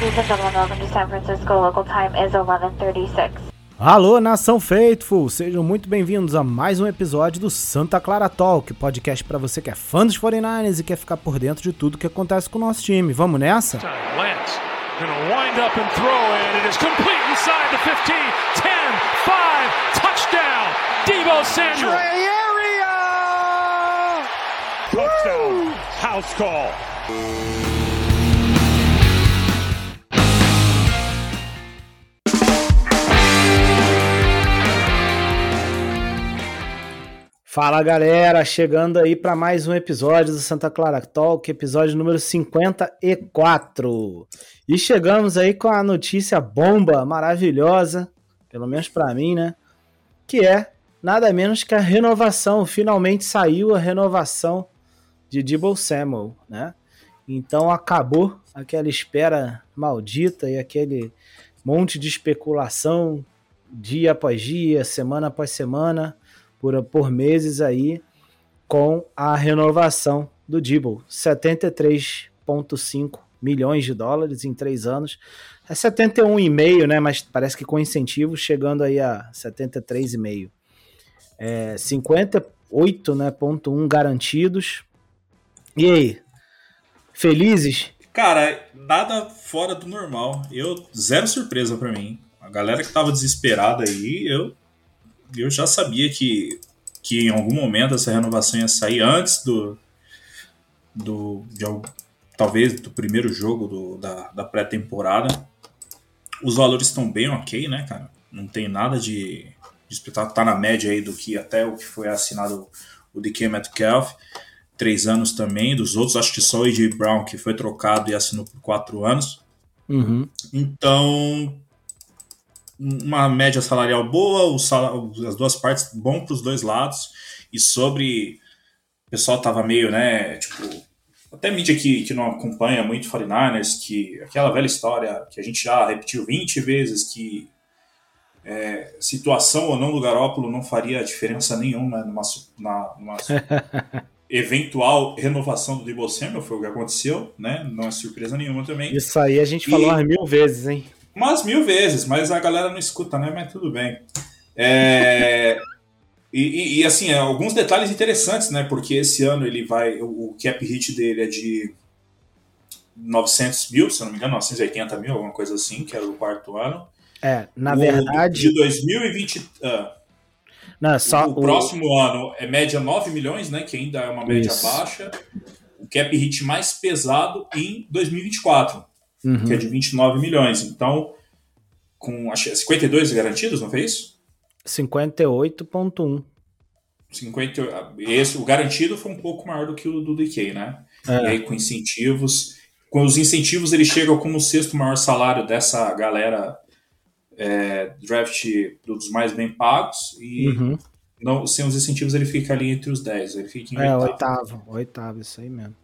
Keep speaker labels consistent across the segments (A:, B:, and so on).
A: Ladies and gentlemen, welcome to San Francisco. Local time is 11:36.
B: Alô, nação Faithful! Sejam muito bem-vindos a mais um episódio do Santa Clara Talk, podcast para você que é fã dos 49ers e quer ficar por dentro de tudo que acontece com o nosso time. Vamos nessa?
C: Lance gonna wind up and throw it. It is complete inside the 15, 10, 5, touchdown, Debo Samuel. Touchdown, house call.
B: Fala galera, chegando aí para mais um episódio do Santa Clara Talk, episódio número 54. E chegamos aí com a notícia bomba maravilhosa, pelo menos para mim, né? Que é nada menos que a renovação, finalmente saiu a renovação de Debo Samuel, né? Então acabou aquela espera maldita e aquele monte de especulação dia após dia, semana após semana por, por meses aí com a renovação do Dibble. 73,5 milhões de dólares em três anos. É 71,5, né? Mas parece que com incentivo chegando aí a 73,5. É, 58,1 né, ponto um garantidos. E aí? Felizes?
D: Cara, nada fora do normal. Eu zero surpresa para mim. A galera que tava desesperada aí, eu eu já sabia que, que em algum momento essa renovação ia sair antes do. do de, talvez do primeiro jogo do, da, da pré-temporada. Os valores estão bem ok, né, cara? Não tem nada de, de espetáculo. Tá na média aí do que até o que foi assinado o DK Metcalf. Três anos também. Dos outros, acho que só o AJ Brown que foi trocado e assinou por quatro anos.
B: Uhum.
D: Então, uma média salarial boa, as duas partes bom para os dois lados. E sobre. O pessoal tava meio, né? Tipo, até mídia que, que não acompanha muito 49ers, que aquela velha história que a gente já repetiu 20 vezes, que é, situação ou não do Garópolo não faria diferença nenhuma numa, na, numa eventual renovação do Debo Samuel, foi o que aconteceu, né? Não é surpresa nenhuma também.
B: Isso aí a gente falou umas mil vezes, hein?
D: Umas mil vezes, mas a galera não escuta, né? Mas tudo bem. É... e, e, e, assim, é, alguns detalhes interessantes, né? Porque esse ano ele vai. O cap hit dele é de 900 mil, se não me engano, 980 mil, alguma coisa assim, que era o quarto ano.
B: É, na
D: o,
B: verdade.
D: De 2020. Uh,
B: não, só
D: o, o, próximo ano é média 9 milhões, né? Que ainda é uma média Isso. baixa. O cap hit mais pesado em 2024 uhum. que é de 29 milhões. Então, com acho, 52 garantidos, não foi isso?
B: 58,1.
D: 50, esse, o garantido foi um pouco maior do que o do DK, né? É. E aí com incentivos. Com os incentivos ele chega como o sexto maior salário dessa galera é, draft dos mais bem pagos e uhum. não, sem os incentivos ele fica ali entre os 10. Ele fica em
B: é, oitavo. oitavo, oitavo, isso aí mesmo.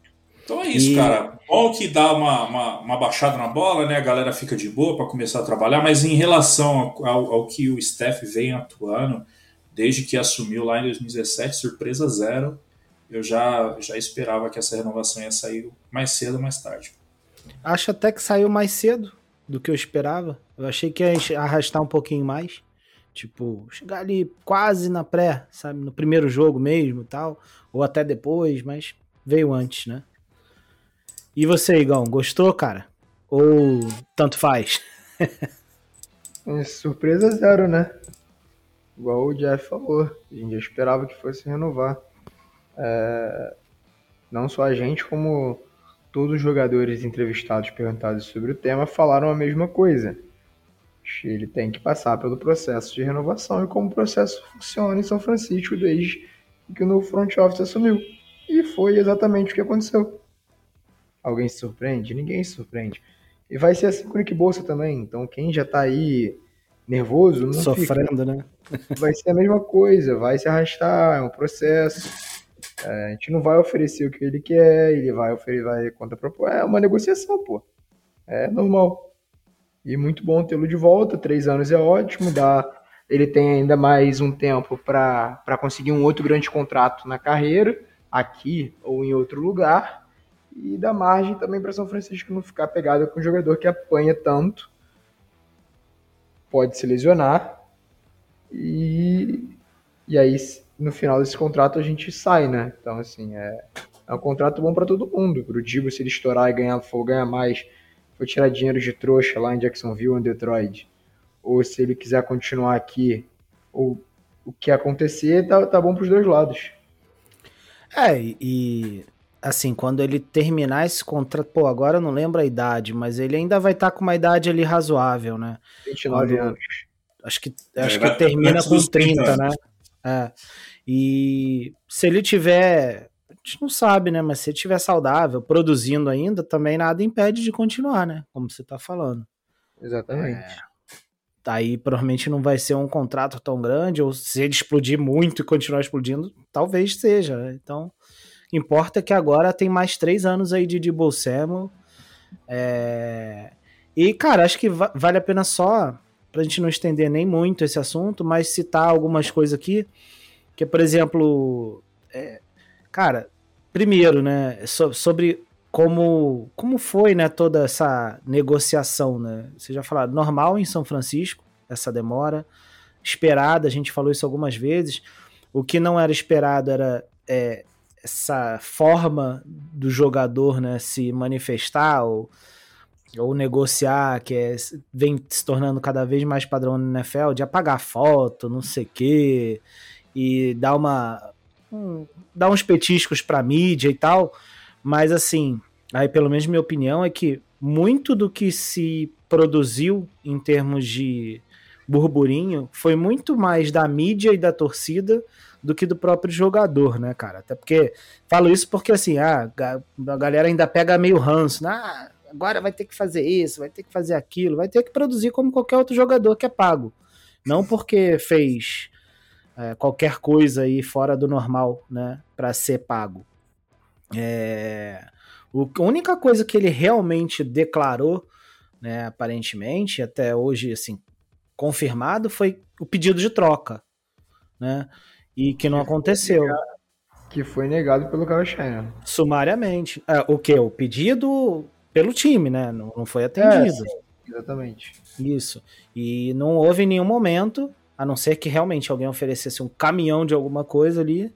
D: Então é isso, e... cara. Bom que dá uma, uma, uma, baixada na bola, né? A galera fica de boa para começar a trabalhar, mas em relação ao, ao, que o Steph vem atuando, desde que assumiu lá em 2017, surpresa zero, eu já, já esperava que essa renovação ia sair mais cedo ou mais tarde.
B: Acho até que saiu mais cedo do que eu esperava. Eu achei que ia arrastar um pouquinho mais. Tipo, chegar ali quase na pré, sabe? No primeiro jogo mesmo tal. Ou até depois, mas veio antes, né? E você, Igão, gostou, cara? Ou tanto faz?
E: É, surpresa zero, né? Igual o Jeff falou. A gente esperava que fosse renovar. É... Não só a gente, como todos os jogadores entrevistados perguntados sobre o tema falaram a mesma coisa. Ele tem que passar pelo processo de renovação e como o processo funciona em São Francisco desde que o novo front office assumiu. E foi exatamente o que aconteceu. Alguém se surpreende? Ninguém se surpreende. E vai ser assim com o Nick Bolsa também. Então quem já tá aí nervoso, não
B: Sofrendo,
E: fica.
B: né?
E: Vai ser a mesma coisa, vai se arrastar, é um processo. É, a gente não vai oferecer o que ele quer, ele vai oferecer, vai propor. É uma negociação, pô. É normal. E muito bom tê-lo de volta. Três anos é ótimo. Dá, ele tem ainda mais um tempo para conseguir um outro grande contrato na carreira, aqui ou em outro lugar. E dá margem também para São Francisco não ficar pegado com um jogador que apanha tanto, pode se lesionar e, e aí no final desse contrato a gente sai, né? Então assim é, é um contrato bom para todo mundo. Para o Dibo se ele estourar e ganhar, for ganhar mais, for tirar dinheiro de trouxa lá em Jacksonville ou em Detroit, ou se ele quiser continuar aqui, ou o que acontecer, tá, tá bom para os dois lados.
B: É, e assim, quando ele terminar esse contrato, pô, agora eu não lembro a idade, mas ele ainda vai estar tá com uma idade ali razoável, né?
E: 29 quando, anos.
B: Acho que, é, acho que termina com 30, né? É. E se ele tiver, a gente não sabe, né? Mas se ele tiver saudável, produzindo ainda, também nada impede de continuar, né? Como você tá falando.
E: Exatamente. É.
B: Aí provavelmente não vai ser um contrato tão grande, ou se ele explodir muito e continuar explodindo, talvez seja. Né? Então, Importa que agora tem mais três anos aí de Debo Samuel. É... E, cara, acho que va vale a pena só, pra gente não estender nem muito esse assunto, mas citar algumas coisas aqui. Que, por exemplo, é... cara, primeiro, né, so sobre como, como foi, né, toda essa negociação, né? Você já falou, normal em São Francisco, essa demora, esperada, a gente falou isso algumas vezes. O que não era esperado era é, essa forma do jogador né, se manifestar ou, ou negociar, que é, vem se tornando cada vez mais padrão no NFL, de apagar foto, não sei o quê, e dar uma. Um, dar uns petiscos pra mídia e tal. Mas assim, aí pelo menos minha opinião é que muito do que se produziu em termos de burburinho foi muito mais da mídia e da torcida do que do próprio jogador, né, cara? Até porque falo isso porque assim, ah, a galera ainda pega meio ranço, né? Ah, agora vai ter que fazer isso, vai ter que fazer aquilo, vai ter que produzir como qualquer outro jogador que é pago. Não porque fez é, qualquer coisa aí fora do normal, né, para ser pago. É, o, a única coisa que ele realmente declarou, né, aparentemente, até hoje, assim, confirmado, foi o pedido de troca, né? E que não aconteceu.
E: Que foi negado pelo Shanahan.
B: Sumariamente. É, o que? O pedido pelo time, né? Não, não foi atendido. É, sim,
E: exatamente.
B: Isso. E não houve em nenhum momento, a não ser que realmente alguém oferecesse um caminhão de alguma coisa ali,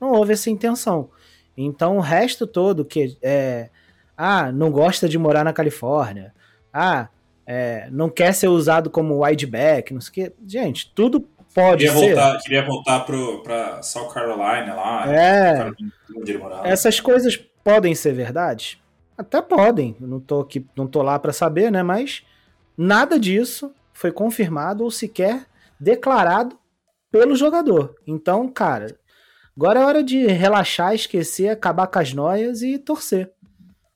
B: não houve essa intenção. Então o resto todo que é. Ah, não gosta de morar na Califórnia. Ah, é, não quer ser usado como wideback, não sei o que. Gente, tudo Pode
D: queria
B: ser.
D: Voltar, queria voltar para South Carolina lá.
B: É. Essas coisas podem ser verdade? Até podem. não tô, aqui, não tô lá para saber, né? Mas nada disso foi confirmado ou sequer declarado pelo jogador. Então, cara, agora é hora de relaxar, esquecer, acabar com as noias e torcer.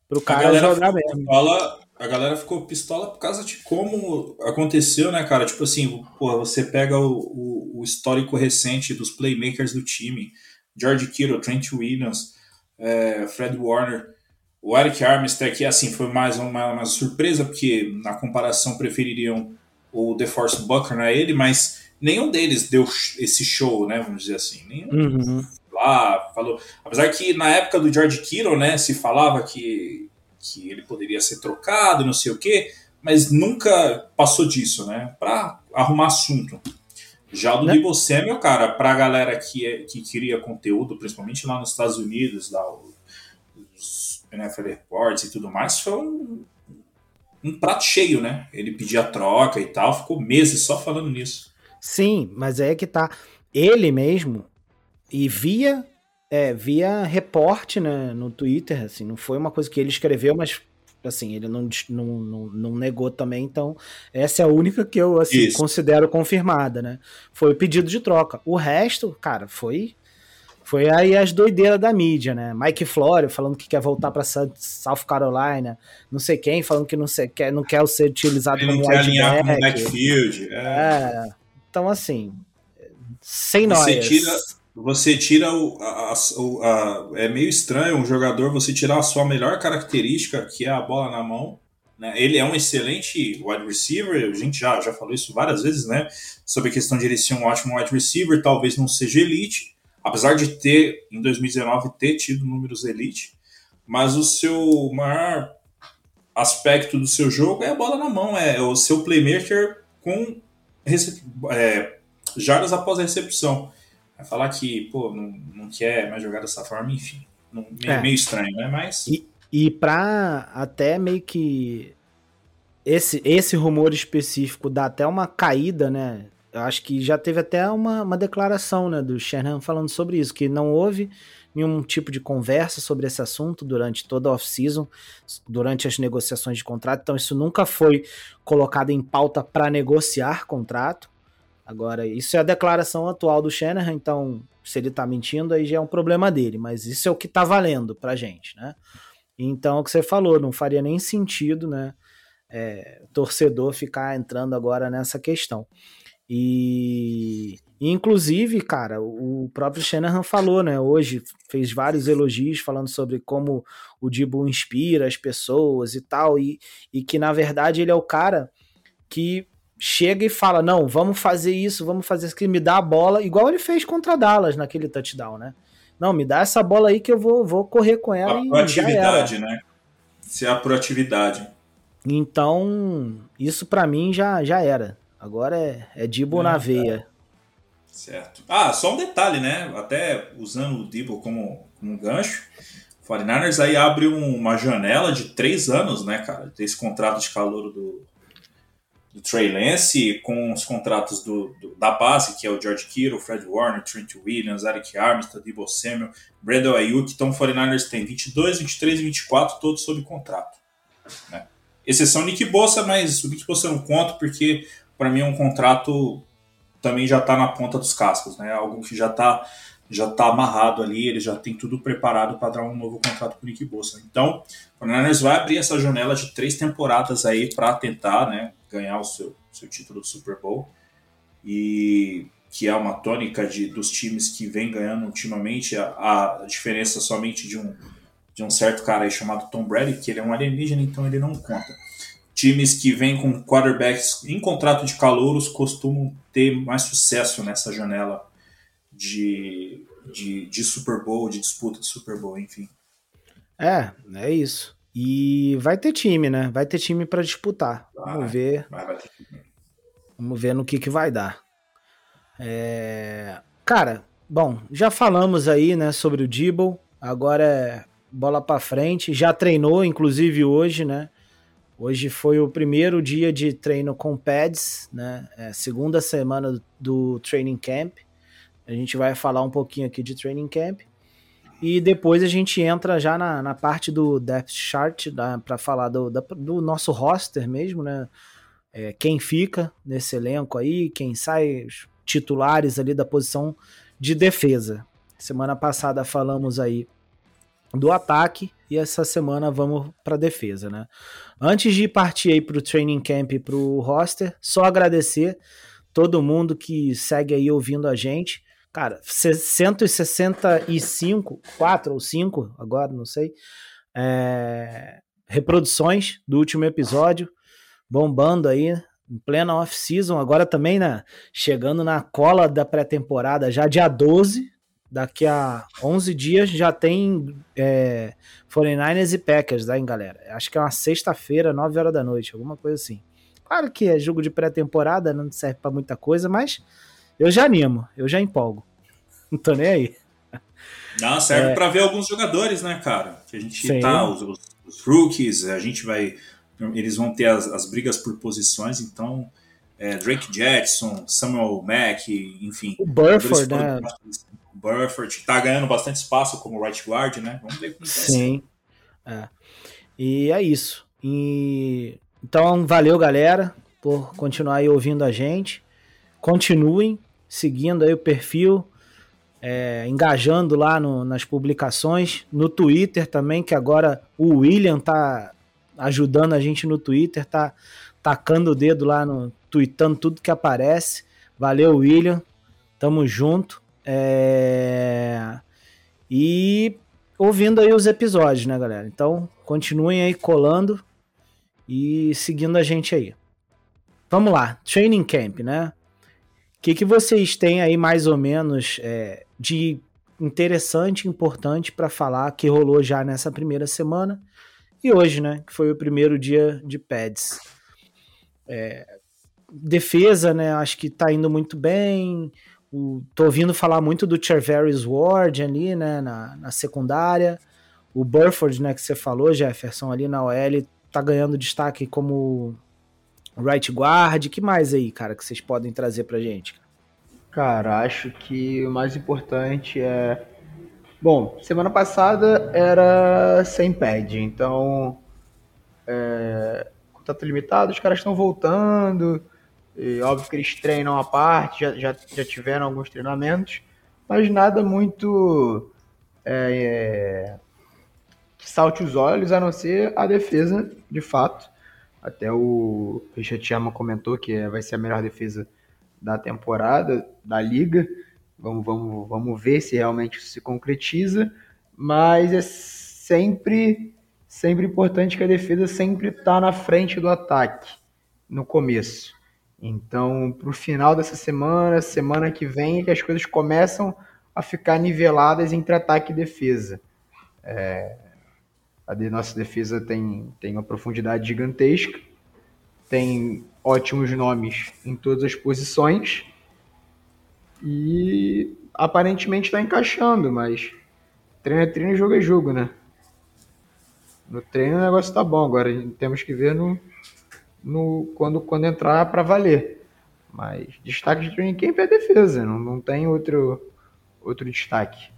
B: Pro cara jogar mesmo.
D: Fala, a galera ficou pistola por causa de como aconteceu, né, cara? Tipo assim, porra, você pega o, o, o histórico recente dos playmakers do time, George Kittle, Trent Williams, é, Fred Warner, o Eric Armstead, que assim, foi mais uma, uma, surpresa, porque na comparação prefeririam o DeForce Buckner a ele, mas nenhum deles deu esse show, né, vamos dizer assim. Nenhum
B: uhum.
D: lá falou. Apesar que na época do George Kittle, né, se falava que que ele poderia ser trocado, não sei o quê, mas nunca passou disso, né? Para arrumar assunto. Já o do né? Debo Samuel, cara, pra galera que, é, que queria conteúdo, principalmente lá nos Estados Unidos, lá, os NFL Reports e tudo mais, foi um, um prato cheio, né? Ele pedia troca e tal, ficou meses só falando nisso.
B: Sim, mas é que tá. Ele mesmo, e via é, via reporte né, no Twitter, assim, não foi uma coisa que ele escreveu, mas assim, ele não, não, não, não negou também, então essa é a única que eu assim, considero confirmada, né? Foi o pedido de troca. O resto, cara, foi foi aí as doideiras da mídia, né? Mike Florio falando que quer voltar para South Carolina, não sei quem falando que não, sei, quer, não quer ser utilizado
D: ele como não quer alinhar com o backfield. É.
B: é. Então, assim, sem nós.
D: Você tira, você tira o, a, o a, é meio estranho um jogador você tirar a sua melhor característica que é a bola na mão né? ele é um excelente wide receiver a gente já, já falou isso várias vezes né sobre a questão de ele ser um ótimo wide receiver talvez não seja elite apesar de ter em 2019 ter tido números elite mas o seu maior aspecto do seu jogo é a bola na mão, é o seu playmaker com é, jardas após a recepção. Vai falar que, pô, não, não quer mais jogar dessa forma, enfim. Não, meio, é. meio, estranho, né? Mas.
B: E, e pra até meio que. Esse, esse rumor específico dá até uma caída, né? Eu acho que já teve até uma, uma declaração né, do Shanahan falando sobre isso, que não houve nenhum tipo de conversa sobre esse assunto durante toda a off-season, durante as negociações de contrato. Então, isso nunca foi colocado em pauta para negociar contrato. Agora, isso é a declaração atual do Shanahan, então, se ele tá mentindo, aí já é um problema dele, mas isso é o que tá valendo pra gente, né? Então, o que você falou, não faria nem sentido, né? É, torcedor ficar entrando agora nessa questão. E inclusive, cara, o próprio Shanahan falou, né? Hoje fez vários elogios falando sobre como o Dibo inspira as pessoas e tal, e, e que na verdade ele é o cara que chega e fala: Não, vamos fazer isso, vamos fazer isso, me dá a bola, igual ele fez contra Dallas naquele touchdown, né? Não, me dá essa bola aí que eu vou, vou correr com ela.
D: A e proatividade, né? Se é a proatividade.
B: Então, isso para mim já, já era. Agora é, é Dibo é, na veia.
D: Certo. Ah, só um detalhe, né? Até usando o Dibo como, como gancho, o 49ers aí abre um, uma janela de três anos, né, cara? Desse contrato de calor do, do Trey Lance, com os contratos do, do, da base, que é o George Kittle, Fred Warner, Trent Williams, Eric Armstead, Debo Samuel, Brandon Ayuk. Então o 49ers tem 22, 23 e 24, todos sob contrato. Né? Exceção Nick Bossa, mas o Nick Bossa eu não conto porque para mim é um contrato também já está na ponta dos cascos, né? Algo que já está já tá amarrado ali, ele já tem tudo preparado para dar um novo contrato com o Nick Bossa. Então, o Niners vai abrir essa janela de três temporadas aí para tentar, né, ganhar o seu, seu título do Super Bowl e que é uma tônica de, dos times que vem ganhando ultimamente a, a diferença somente de um de um certo cara aí chamado Tom Brady, que ele é um alienígena, então ele não conta times que vêm com quarterbacks em contrato de calouros costumam ter mais sucesso nessa janela de, de, de Super Bowl, de disputa de Super Bowl, enfim.
B: É, é isso. E vai ter time, né? Vai ter time para disputar. Vai, Vamos ver. Vai, vai Vamos ver no que, que vai dar. É... Cara, bom, já falamos aí, né, sobre o Dibble. Agora é bola para frente. Já treinou, inclusive hoje, né? Hoje foi o primeiro dia de treino com pads, né? É segunda semana do training camp. A gente vai falar um pouquinho aqui de training camp. E depois a gente entra já na, na parte do depth chart para falar do, da, do nosso roster mesmo, né? É, quem fica nesse elenco aí, quem sai, os titulares ali da posição de defesa. Semana passada falamos aí do ataque e essa semana vamos para defesa, né? Antes de partir aí para o training camp e para o roster, só agradecer todo mundo que segue aí ouvindo a gente. Cara, 165, 4 ou 5, agora não sei, é, reproduções do último episódio, bombando aí em plena off-season, agora também né, chegando na cola da pré-temporada, já dia 12, Daqui a 11 dias já tem é, 49ers e Packers, tá, hein, galera? Acho que é uma sexta-feira, 9 horas da noite, alguma coisa assim. Claro que é jogo de pré-temporada, não serve para muita coisa, mas eu já animo, eu já empolgo. Não tô nem aí.
D: Não, serve é... para ver alguns jogadores, né, cara? Que a gente Sim. tá, os, os, os, rookies, a gente vai. Eles vão ter as, as brigas por posições, então. É, Drake Jackson, Samuel Mack, enfim.
B: O Burford, né?
D: Burford tá ganhando bastante espaço como right guard, né? Vamos ver como
B: Sim. É. E é isso. E... Então, valeu, galera, por continuar aí ouvindo a gente. Continuem seguindo aí o perfil, é, engajando lá no, nas publicações, no Twitter também, que agora o William tá ajudando a gente no Twitter, tá tacando o dedo lá no tweetando tudo que aparece. Valeu, William. Tamo junto. É... E ouvindo aí os episódios, né, galera? Então, continuem aí colando e seguindo a gente aí. Vamos lá, Training Camp, né? Que, que vocês têm aí mais ou menos é, de interessante, importante para falar que rolou já nessa primeira semana e hoje, né, que foi o primeiro dia de pads. É, defesa, né, acho que tá indo muito bem. O, tô ouvindo falar muito do Chervarius Ward ali, né, na, na secundária. O Burford, né, que você falou, Jefferson, ali na OL, tá ganhando destaque como right guard. que mais aí, cara, que vocês podem trazer pra gente?
E: Cara, acho que o mais importante é. Bom, semana passada era sem pad, então. É... Contato limitado, os caras estão voltando. E, óbvio que eles treinam à parte, já, já, já tiveram alguns treinamentos, mas nada muito. É, é que salte os olhos, a não ser a defesa, de fato. Até o Richard Chama comentou que vai ser a melhor defesa da temporada, da liga. Vamos, vamos, vamos ver se realmente isso se concretiza. Mas é sempre, sempre importante que a defesa sempre está na frente do ataque, no começo. Então, para o final dessa semana, semana que vem, é que as coisas começam a ficar niveladas entre ataque e defesa. É, a de nossa defesa tem, tem uma profundidade gigantesca, tem ótimos nomes em todas as posições e aparentemente está encaixando, mas treino é treino, jogo é jogo, né? No treino o negócio tá bom, agora temos que ver no, no quando, quando entrar para valer. Mas destaque de training camp é defesa, não, não tem outro, outro destaque.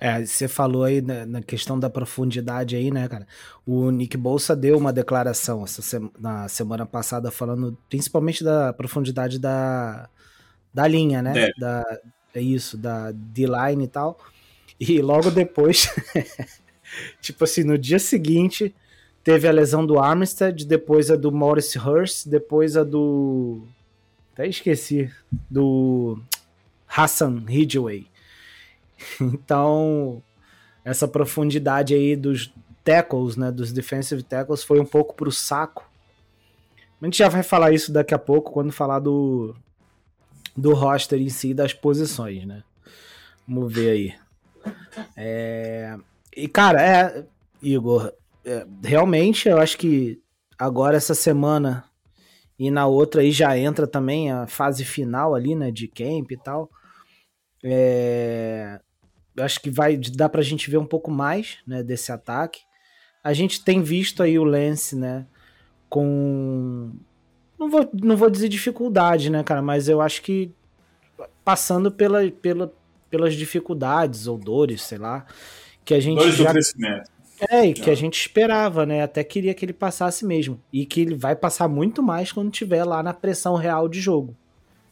B: É, você falou aí na, na, questão da profundidade aí, né, cara? O Nick Bolsa deu uma declaração sema, na semana passada falando principalmente da profundidade da, da linha, né? É. Da, é isso, da D-line e tal. E logo depois, tipo assim, no dia seguinte, teve a lesão do Armstead, depois a do Morris Hurst, depois a do. Até esqueci. Do Hassan Ridgway. Então, essa profundidade aí dos tackles, né, dos defensive tackles, foi um pouco pro saco. A gente já vai falar isso daqui a pouco, quando falar do, do roster em si, das posições, né? Vamos ver aí. É... E, cara, é, Igor, é, realmente eu acho que agora essa semana e na outra aí já entra também a fase final ali, né, de camp e tal. É, acho que vai dar pra gente ver um pouco mais, né, desse ataque. A gente tem visto aí o Lance, né, com não vou, não vou dizer dificuldade, né, cara, mas eu acho que passando pela, pela, pelas dificuldades ou dores, sei lá, que a gente
D: dores
B: já...
D: do crescimento.
B: É, e que a gente esperava, né? Até queria que ele passasse mesmo. E que ele vai passar muito mais quando tiver lá na pressão real de jogo.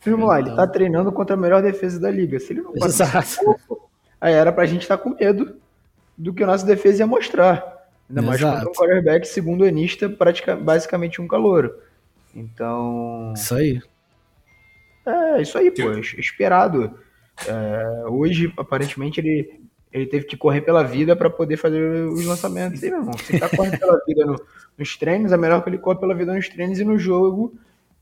E: Irmão, então... ele tá treinando contra a melhor defesa da liga. Se ele não passar, aí era pra gente estar tá com medo do que a nossa defesa ia mostrar. Ainda mais contra um quarterback, segundo o Enista, praticamente, basicamente um calouro. Então.
B: Isso aí.
E: É, isso aí, pô. Esperado. É, hoje, aparentemente, ele, ele teve que correr pela vida para poder fazer os lançamentos. E, meu irmão, se tá correndo pela vida no, nos treinos, é melhor que ele corra pela vida nos treinos e no jogo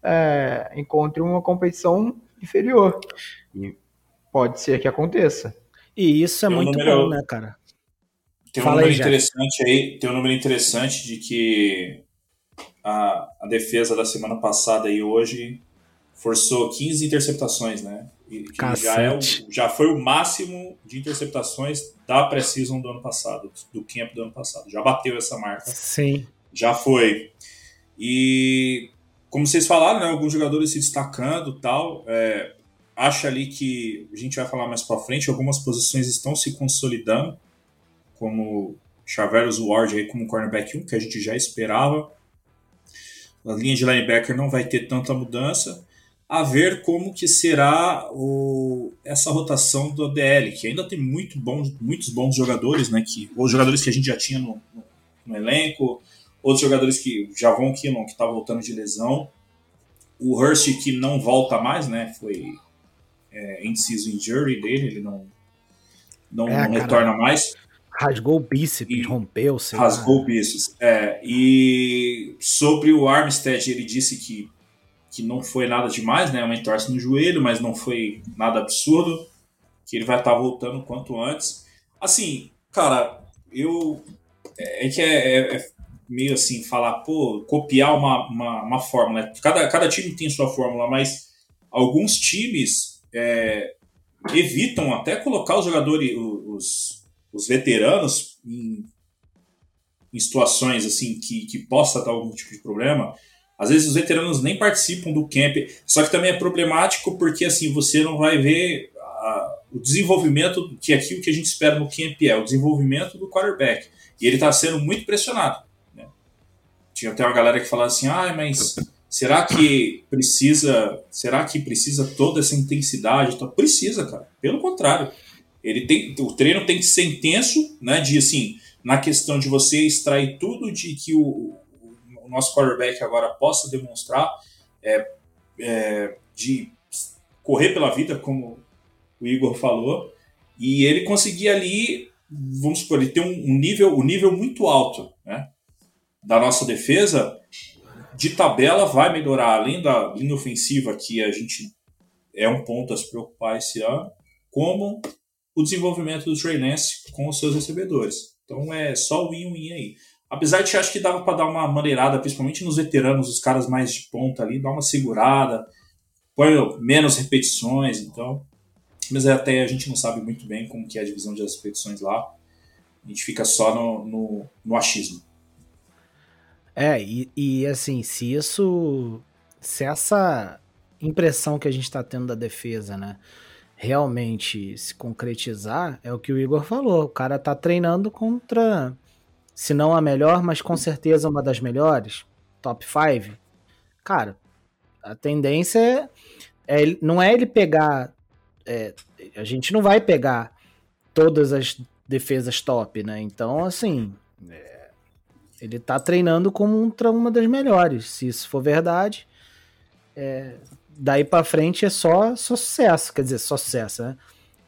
E: é, encontre uma competição inferior. E pode ser que aconteça.
B: E isso é tem muito número, bom, né, cara?
D: Tem um Fala número aí, interessante aí, tem um número interessante de que a, a defesa da semana passada e hoje forçou 15 interceptações, né? E, já, é o, já foi o máximo de interceptações da pré-season do ano passado, do camp do ano passado. Já bateu essa marca.
B: Sim.
D: Já foi. E como vocês falaram, né, alguns jogadores se destacando tal. É, acho ali que a gente vai falar mais para frente, algumas posições estão se consolidando, como Chaveiros Ward aí como cornerback 1, que a gente já esperava. A linha de linebacker não vai ter tanta mudança. A ver como que será o, essa rotação do DL, que ainda tem muito bons, muitos bons jogadores, né? Que, os jogadores que a gente já tinha no, no, no elenco, outros jogadores que vão Killon, que está voltando de lesão. O Hurst, que não volta mais, né? Foi é, in-season injury dele, ele não, não, é, não retorna mais.
B: Rasgou o bíceps, e rompeu, sei
D: Rasgou lá. o bíceps. É, e sobre o Armstead, ele disse que, que não foi nada demais, né? Uma entorse no joelho, mas não foi nada absurdo. que ele vai estar tá voltando quanto antes. Assim, cara, eu. É, é que é, é, é, meio assim, falar, pô, copiar uma, uma, uma fórmula. Cada, cada time tem sua fórmula, mas alguns times é, evitam até colocar os jogadores, os, os veteranos, em, em situações assim que, que possa dar algum tipo de problema. Às vezes os veteranos nem participam do camp, só que também é problemático porque assim você não vai ver a, o desenvolvimento que é aquilo que a gente espera no camp é o desenvolvimento do quarterback e ele está sendo muito pressionado. Né? Tinha até uma galera que falava assim, ah, mas será que precisa, será que precisa toda essa intensidade? Então, precisa, cara. Pelo contrário, ele tem, o treino tem que ser intenso, né? De assim, na questão de você extrair tudo de que o, o nosso quarterback agora possa demonstrar é, é, de correr pela vida, como o Igor falou, e ele conseguir ali, vamos supor, ele tem um, nível, um nível muito alto, né? Da nossa defesa, de tabela vai melhorar, além da linha ofensiva, que a gente é um ponto a se preocupar esse ano, como o desenvolvimento do Trey Lance com os seus recebedores. Então é só win-win aí. Apesar de acho que dava para dar uma maneirada, principalmente nos veteranos, os caras mais de ponta ali, dar uma segurada, põe menos repetições, então. Mas até a gente não sabe muito bem como que é a divisão de repetições lá. A gente fica só no, no, no achismo.
B: É, e, e assim, se isso. Se essa impressão que a gente está tendo da defesa, né? Realmente se concretizar, é o que o Igor falou. O cara tá treinando contra se não a melhor, mas com certeza uma das melhores, top 5, cara, a tendência é, é, não é ele pegar. É, a gente não vai pegar todas as defesas top, né? Então, assim, é, ele tá treinando como uma das melhores. Se isso for verdade, é, daí para frente é só, só, sucesso, quer dizer, só sucesso, né?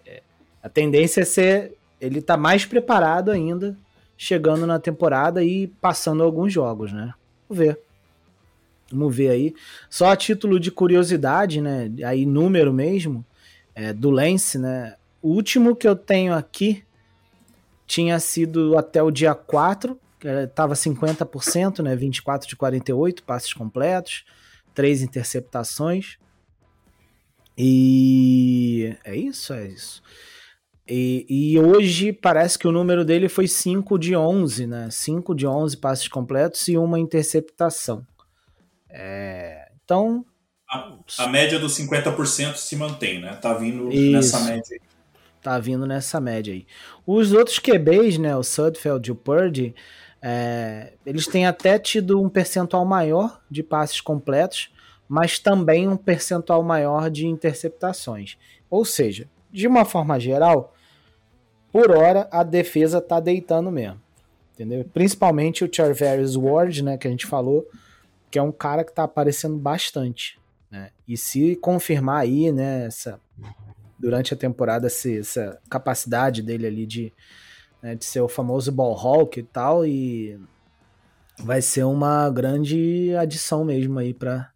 B: É, a tendência é ser ele tá mais preparado ainda chegando na temporada e passando alguns jogos, né? Vamos ver. Vamos ver aí. Só a título de curiosidade, né? Aí número mesmo, é, do Lance, né? O último que eu tenho aqui tinha sido até o dia 4, estava 50%, né? 24 de 48 passes completos, três interceptações. E é isso, é isso. E, e, hoje parece que o número dele foi 5 de 11, né? 5 de 11 passes completos e uma interceptação. É, então.
D: A, a, média dos 50% se mantém, né? Tá vindo isso, nessa média aí.
B: Tá vindo nessa média aí. Os outros QBs, né? O Sudfeld e o Purdy, é, eles têm até tido um percentual maior de passes completos, mas também um percentual maior de interceptações. Ou seja, de uma forma geral, por hora a defesa tá deitando mesmo. Entendeu? Principalmente o Charvarius Ward, né, que a gente falou, que é um cara que tá aparecendo bastante, né? E se confirmar aí, né, essa durante a temporada essa, essa capacidade dele ali de, né, de ser o famoso ball hawk e tal e vai ser uma grande adição mesmo aí para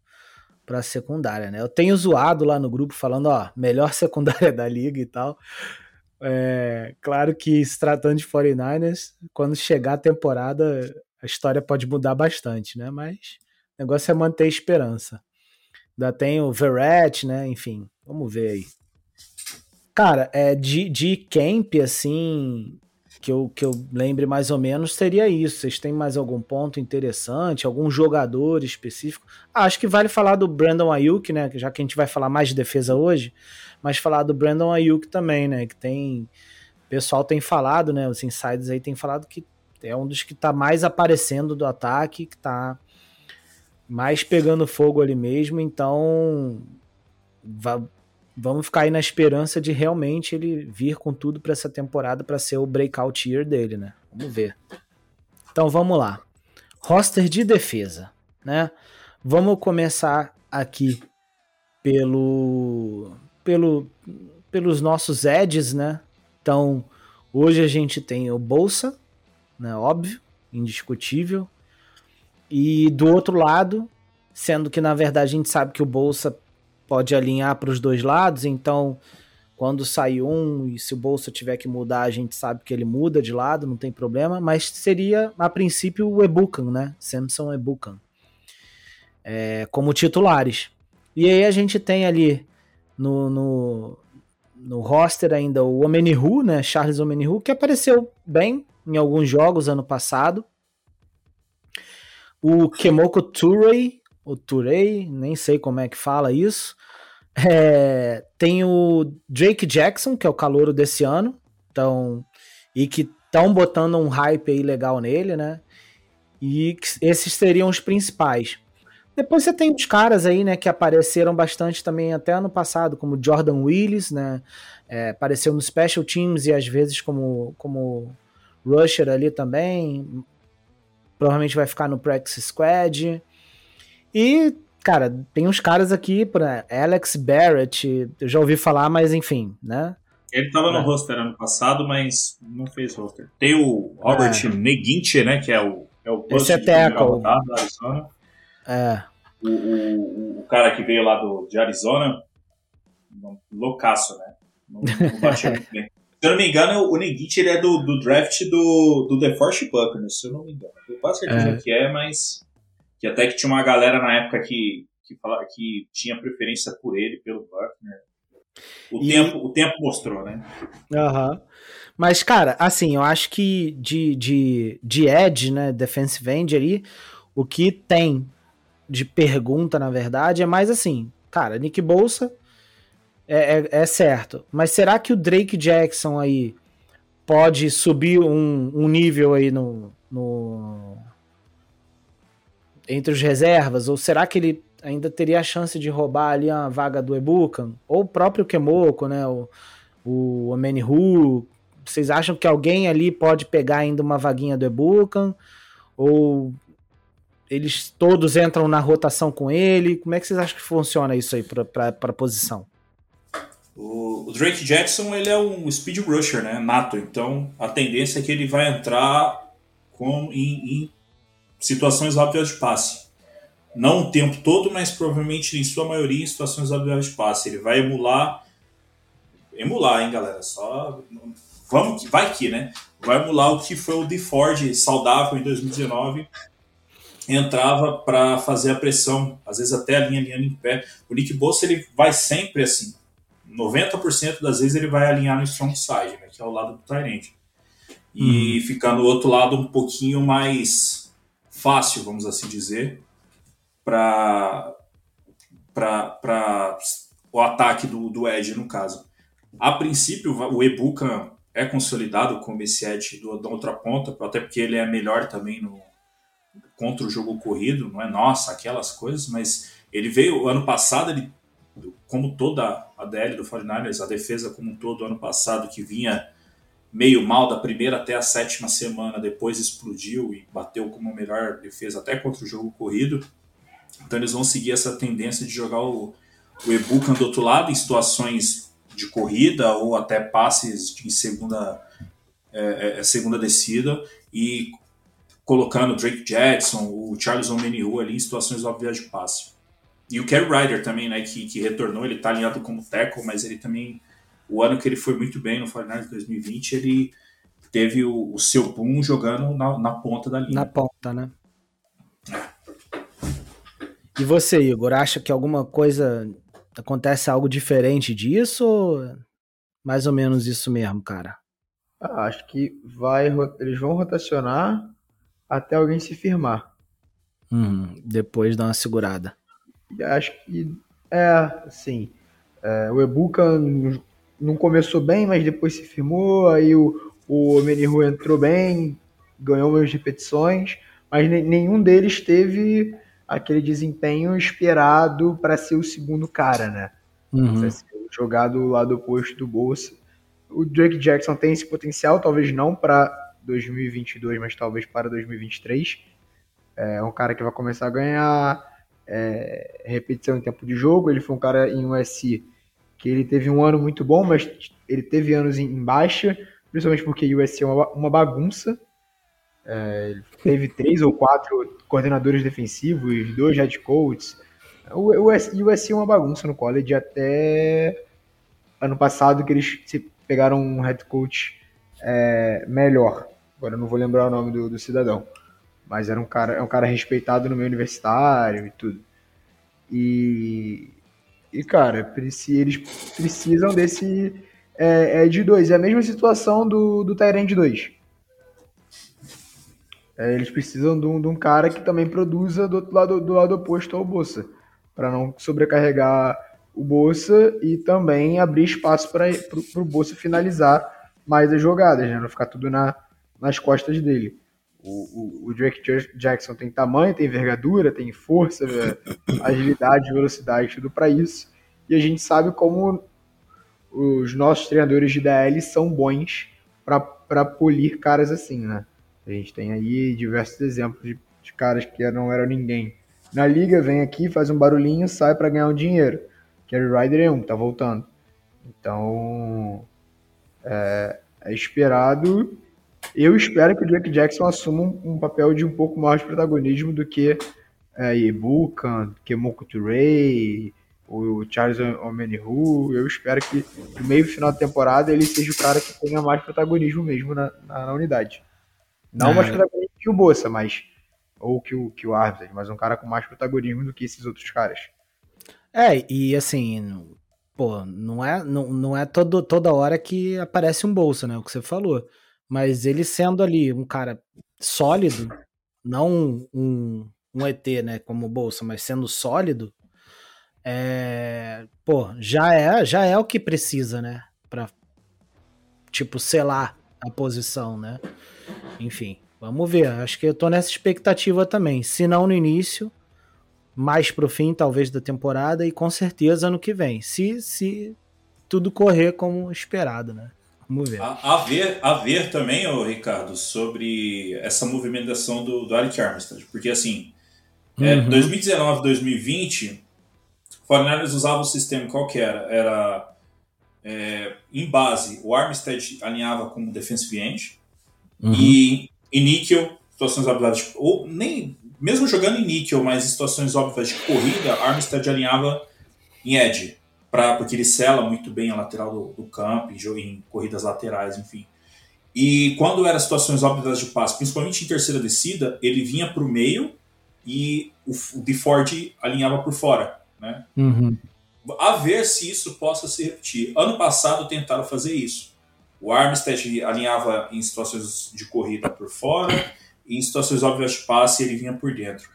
B: para secundária, né? Eu tenho zoado lá no grupo falando, ó, melhor secundária da liga e tal. É, claro que se tratando de 49ers, quando chegar a temporada, a história pode mudar bastante, né? Mas o negócio é manter a esperança. Ainda tem o Verrett, né? Enfim, vamos ver aí. Cara, é, de, de camp, assim, que eu, que eu lembre mais ou menos, seria isso. Vocês têm mais algum ponto interessante? Algum jogador específico? Ah, acho que vale falar do Brandon Ayuk, né? Já que a gente vai falar mais de defesa hoje mas falar do Brandon Ayuk também, né? Que tem. O pessoal tem falado, né? Os insiders aí tem falado que é um dos que tá mais aparecendo do ataque, que tá mais pegando fogo ali mesmo, então vamos ficar aí na esperança de realmente ele vir com tudo para essa temporada para ser o breakout year dele, né? Vamos ver. Então vamos lá. Roster de defesa, né? Vamos começar aqui pelo pelo, pelos nossos edges, né? Então, hoje a gente tem o Bolsa, né? Óbvio, indiscutível. E do outro lado, sendo que na verdade a gente sabe que o Bolsa pode alinhar para os dois lados, então quando sai um e se o Bolsa tiver que mudar, a gente sabe que ele muda de lado, não tem problema, mas seria a princípio o Ebukan, né? Samson Ebukan. É, como titulares. E aí a gente tem ali no, no, no roster ainda o Omenihu, né? Charles Omenihu, que apareceu bem em alguns jogos ano passado. O Kemoko Turei, o Turei, nem sei como é que fala isso. É, tem o Drake Jackson, que é o calouro desse ano. Então, e que estão botando um hype aí legal nele, né? E esses seriam os principais. Depois você tem os caras aí, né, que apareceram bastante também até ano passado, como Jordan Willis, né? É, apareceu no Special Teams e às vezes como, como rusher ali também. Provavelmente vai ficar no Practice Squad. E, cara, tem uns caras aqui, para Alex Barrett, eu já ouvi falar, mas enfim, né?
D: Ele estava é. no roster ano passado, mas não fez roster. Tem o Robert é. Neguinche, né, que é o é o
B: Esse é tackle.
D: Arizona. É. O, o, o, cara que veio lá do, de Arizona, loucaço, né? Não, não muito bem. Se eu não me engano, o Negit ele é do, do draft do, do The Force Buccaneers, se eu não me engano. Eu quase certeza é. que é, mas que até que tinha uma galera na época que, que, fala, que tinha preferência por ele, pelo Buckner. O, e... tempo, o tempo mostrou, né?
B: Aham. Uhum. Mas, cara, assim, eu acho que de, de, de edge, né, defensive end ali, o que tem de pergunta, na verdade, é mais assim, cara, Nick Bolsa é, é, é certo, mas será que o Drake Jackson aí pode subir um, um nível aí no, no entre os reservas, ou será que ele ainda teria a chance de roubar ali a vaga do Ebukan? Ou o próprio Kemoko, né, o, o Omenihu, vocês acham que alguém ali pode pegar ainda uma vaguinha do Ebukan? Ou eles todos entram na rotação com ele? Como é que vocês acham que funciona isso aí para a posição?
D: O, Drake Jackson ele é um speed rusher, né, nato. Então a tendência é que ele vai entrar com, em, em situações óbvias de passe. Não o tempo todo, mas provavelmente em sua maioria em situações óbvias de passe. Ele vai emular. Emular, hein, galera? Só. Vamos que vai que, né? Vai emular o que foi o de Ford saudável em 2019 entrava para fazer a pressão, às vezes até a linha alinhando em pé. O Nick Bosa ele vai sempre assim. 90% das vezes ele vai alinhar no strong side, né, que é o lado do Tyrant. E uhum. ficar no outro lado um pouquinho mais fácil, vamos assim dizer, para o ataque do, do Edge, no caso. A princípio, o Ebuka é consolidado como esse Edge do, da outra ponta, até porque ele é melhor também no, contra o jogo corrido, não é nossa, aquelas coisas, mas ele veio ano passado, ele, como toda a DL do 49ers, a defesa como um todo ano passado, que vinha meio mal da primeira até a sétima semana, depois explodiu e bateu como a melhor defesa até contra o jogo corrido. Então eles vão seguir essa tendência de jogar o, o do outro lado em situações de corrida ou até passes em segunda, é, é, segunda descida e colocando o Drake Jackson, o Charles Omenihu ali em situações óbvias de passe. E o Kerry Ryder também, né, que, que retornou, ele tá alinhado como tackle, mas ele também, o ano que ele foi muito bem no Fortnite 2020, ele teve o, o seu boom jogando na, na, ponta da linha.
B: Na ponta, né? E você, Igor, acha que alguma coisa acontece algo diferente disso ou mais ou menos isso mesmo, cara?
E: Ah, acho que vai, eles vão rotacionar até alguém se firmar.
B: Uhum, depois dá uma segurada.
E: Acho que é assim. É, o Ebuka não começou bem, mas depois se firmou. Aí o, o Menihu entrou bem, ganhou umas repetições, mas nenhum deles teve aquele desempenho esperado para ser o segundo cara, né? Uhum. Jogado do lado oposto do Bolsa. O Drake Jackson tem esse potencial, talvez não para 2022, mas talvez para 2023. É um cara que vai começar a ganhar é, repetição em tempo de jogo. Ele foi um cara em USC que ele teve um ano muito bom, mas ele teve anos em, em baixa, principalmente porque o USC é uma, uma bagunça. É, ele teve três ou quatro coordenadores defensivos, dois head coaches. O USC, USC é uma bagunça no college até ano passado que eles pegaram um head coach é, melhor. Agora eu não vou lembrar o nome do, do, cidadão. Mas era um cara, é um cara respeitado no meio universitário e tudo. E, e cara, eles precisam desse é, é de dois. É a mesma situação do, do Tyrande 2. É, eles precisam de um, de um, cara que também produza do lado, do lado oposto ao Bolsa, para não sobrecarregar o Bolsa e também abrir espaço para o Bolsa finalizar mais as jogadas, né? não ficar tudo na, nas costas dele. O, o, o, Drake Jackson tem tamanho, tem envergadura, tem força, agilidade, velocidade, tudo para isso. E a gente sabe como os nossos treinadores de DL são bons para polir caras assim, né? A gente tem aí diversos exemplos de, de caras que não eram ninguém. Na liga, vem aqui, faz um barulhinho, sai para ganhar um dinheiro. Kerry Ryder é um, tá voltando. Então, é, é, esperado. Eu espero que o Drake Jackson assuma um, um, papel de um pouco mais de protagonismo do que é, Ibukan, que Moko Touré, o Charles Omenihu. Eu espero que no meio final da temporada ele seja o cara que tenha mais protagonismo mesmo na, na, na unidade. Não é. mais protagonismo que o Bolsa, mas. Ou que o, que o Armstead, mas um cara com mais protagonismo do que esses outros caras.
B: É, e assim, pô, não é, não, não é todo, toda hora que aparece um Bolsa, né? O que você falou. Mas ele sendo ali um cara sólido, não um, um ET, né, como Bolsa, mas sendo sólido, é, pô, já é, já é o que precisa, né, para tipo selar a posição, né? Enfim, vamos ver. Acho que eu tô nessa expectativa também. Se não no início, mais pro fim, talvez, da temporada, e com certeza ano que vem. Se, se tudo correr como esperado, né? Vamos ver.
D: A, a ver, a ver também, ô, Ricardo, sobre essa movimentação do, do Alec Armstead. Porque assim, é, uhum. é, 2019, 2020, o Fortnite usava o sistema qual que era? Era é, em base, o Armstead alinhava como defensive end, Uhum. E em níquel, situações óbvias, ou nem, mesmo jogando em níquel, mas em situações óbvias de corrida, Armstead alinhava em edge, pra, porque ele sela muito bem a lateral do, do campo, em, em corridas laterais, enfim. E quando eram situações óbvias de passe, principalmente em terceira descida, ele vinha para o meio e o, o de Ford alinhava por fora. Né?
B: Uhum.
D: A ver se isso possa se repetir. Ano passado tentaram fazer isso. O Armstead alinhava em situações de corrida por fora e em situações óbvias de passe ele vinha por dentro.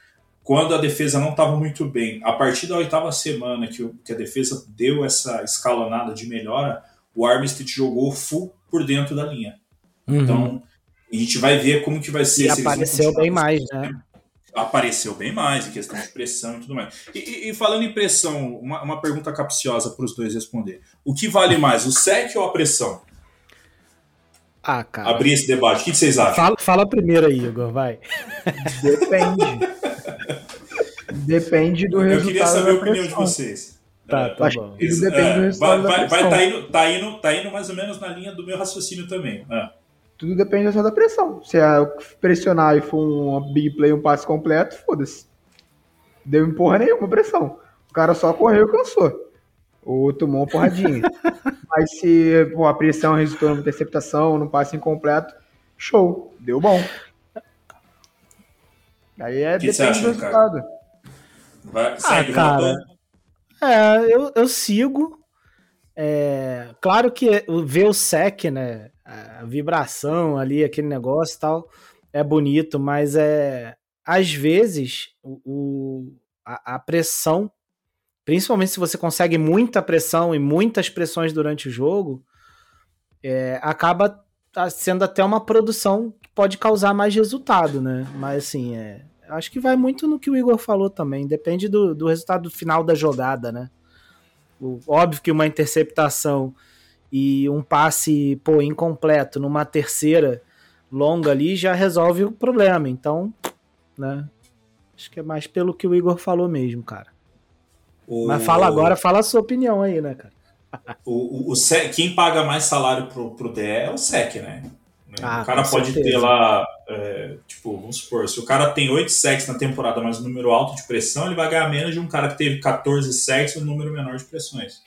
D: Quando a defesa não estava muito bem, a partir da oitava semana que, que a defesa deu essa escalonada de melhora, o Armstead jogou full por dentro da linha. Uhum. Então, a gente vai ver como que vai ser.
B: E apareceu bem mais, né?
D: Apareceu bem mais em questão de pressão e tudo mais. E, e, e falando em pressão, uma, uma pergunta capciosa para os dois responder. O que vale mais, o sec ou a pressão?
B: Ah, cara.
D: Abrir esse debate. O que vocês acham?
B: Fala, fala primeiro aí, Igor, vai.
E: Depende. Depende do
D: Eu
E: resultado.
D: Eu queria saber a opinião de vocês.
B: Tá, tá bom.
E: Isso depende é, do resultado.
D: Vai, vai, vai tá, indo, tá, indo, tá indo mais ou menos na linha do meu raciocínio também. É.
E: Tudo depende da pressão. Se é pressionar e for um big play, um passe completo, foda-se. Deu empurra nenhuma pressão. O cara só correu e cansou ou tomou uma porradinha. Mas se pô, a pressão resultou numa interceptação, num passe incompleto, show, deu bom. Aí é
D: que depende do resultado. Vai,
B: ah, cara, é, eu, eu sigo. É, claro que ver o sec, né? A vibração ali, aquele negócio e tal, é bonito, mas é às vezes o, a, a pressão principalmente se você consegue muita pressão e muitas pressões durante o jogo, é, acaba sendo até uma produção que pode causar mais resultado, né? Mas assim, é, acho que vai muito no que o Igor falou também, depende do, do resultado final da jogada, né? O, óbvio que uma interceptação e um passe pô, incompleto numa terceira longa ali já resolve o problema, então, né? Acho que é mais pelo que o Igor falou mesmo, cara. O... Mas fala agora, fala a sua opinião aí, né, cara?
D: O, o, o SEC, quem paga mais salário pro, pro DE é o SEC, né?
B: Ah,
D: o cara pode certeza. ter lá, é, tipo, vamos supor, se o cara tem 8 sacks na temporada, mas um número alto de pressão, ele vai ganhar menos de um cara que teve 14 sacks e um número menor de pressões.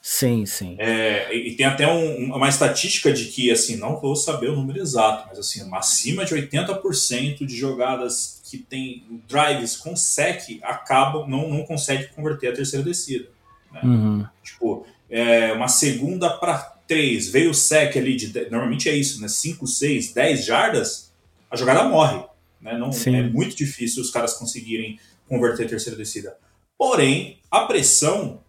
B: Sim, sim.
D: É, e tem até um, uma estatística de que, assim, não vou saber o número exato, mas assim, acima de 80% de jogadas que tem drives com sec acabam, não, não consegue converter a terceira descida. Né?
B: Uhum.
D: Tipo, é, uma segunda para três, veio o sec ali, de, normalmente é isso, né? 5, 6, 10 jardas, a jogada morre. Né? Não,
B: Sim.
D: é muito difícil os caras conseguirem converter a terceira descida. Porém, a pressão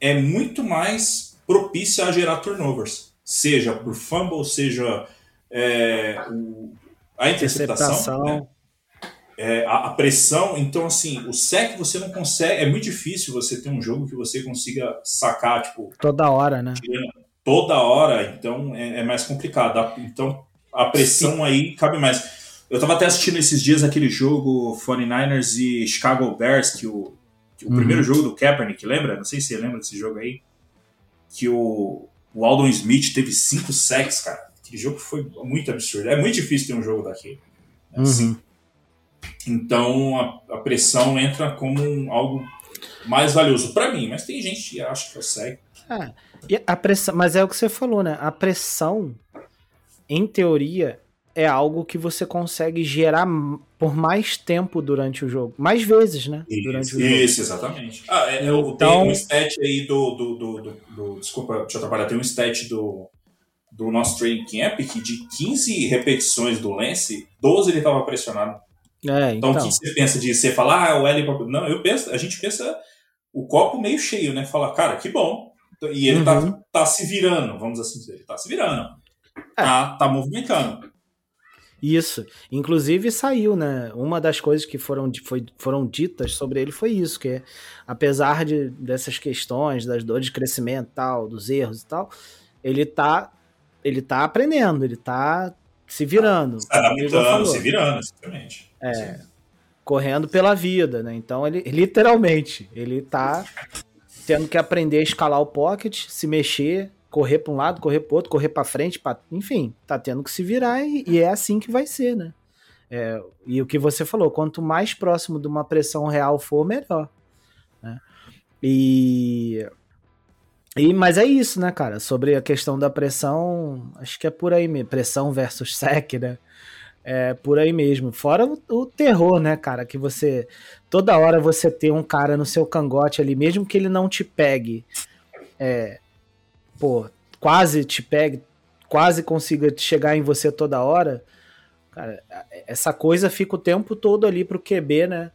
D: é muito mais propícia a gerar turnovers, seja por fumble, seja é, o- a interceptação, né? É, a, a pressão. Então, assim, o sec você não consegue. É muito difícil você ter um jogo que você consiga sacar, tipo,
B: Toda hora, né?
D: Toda hora, então é, é mais complicado. A- Então a pressão aí cabe mais. Eu tava até assistindo esses dias aquele jogo 49ers e Chicago Bears, que o, que o
B: Uhum.
D: primeiro jogo do Kaepernick, lembra? Não sei se você lembra desse jogo aí. Que o, o Aldon Smith teve cinco sacks, cara. Aquele jogo foi muito absurdo. É muito difícil ter um jogo daquele. né?
B: Uhum.
D: Então a, a pressão entra como um- algo mais valioso para mim, mas tem gente que acha que é o sec.
B: E a pressão, mas é o que você falou, né? A pressão, em teoria, é algo que você consegue gerar por mais tempo durante o jogo. Mais vezes, né? durante
D: Isso,
B: o jogo.
D: isso, exatamente. Ah, é,
B: Então-
D: tenho um stat aí do, do, do, do- do- Desculpa, deixa eu trabalhar. Tem um stat do, do nosso training camp que de 15 repetições do lance, 12 ele estava pressionado.
B: É,
D: Então,
B: então.
D: o que você pensa de você falar, ah, o L. Não, eu penso, a gente pensa o copo meio cheio, né? Fala, cara, que bom. E ele
B: Uhum.
D: tá, tá se virando, vamos assim dizer. Ele tá se virando.
B: É.
D: Tá, tá movimentando.
B: Isso. Inclusive saiu, né? Uma das coisas que foram, foi, foram ditas sobre ele foi isso, que apesar de, dessas questões, das dores de crescimento e tal, dos erros e tal, ele tá, ele tá aprendendo, ele tá se virando.
D: Tá adaptando, se virando, exatamente.
B: É, correndo pela vida, né? Então ele literalmente, ele tá tendo que aprender a escalar o pocket, se mexer, correr para um lado, correr para outro, correr para frente, pra... enfim, tá tendo que se virar e, e é assim que vai ser, né? É, e o que você falou, quanto mais próximo de uma pressão real for, melhor. Né? E, e mas é isso, né, cara? Sobre a questão da pressão, acho que é por aí mesmo, pressão versus sec, né? É por aí mesmo. Fora o, o terror, né, cara? Que você. Toda hora você tem um cara no seu cangote ali, mesmo que ele não te pegue. É. Pô, quase te pegue, quase consiga chegar em você toda hora. Cara, essa coisa fica o tempo todo ali pro QB, né?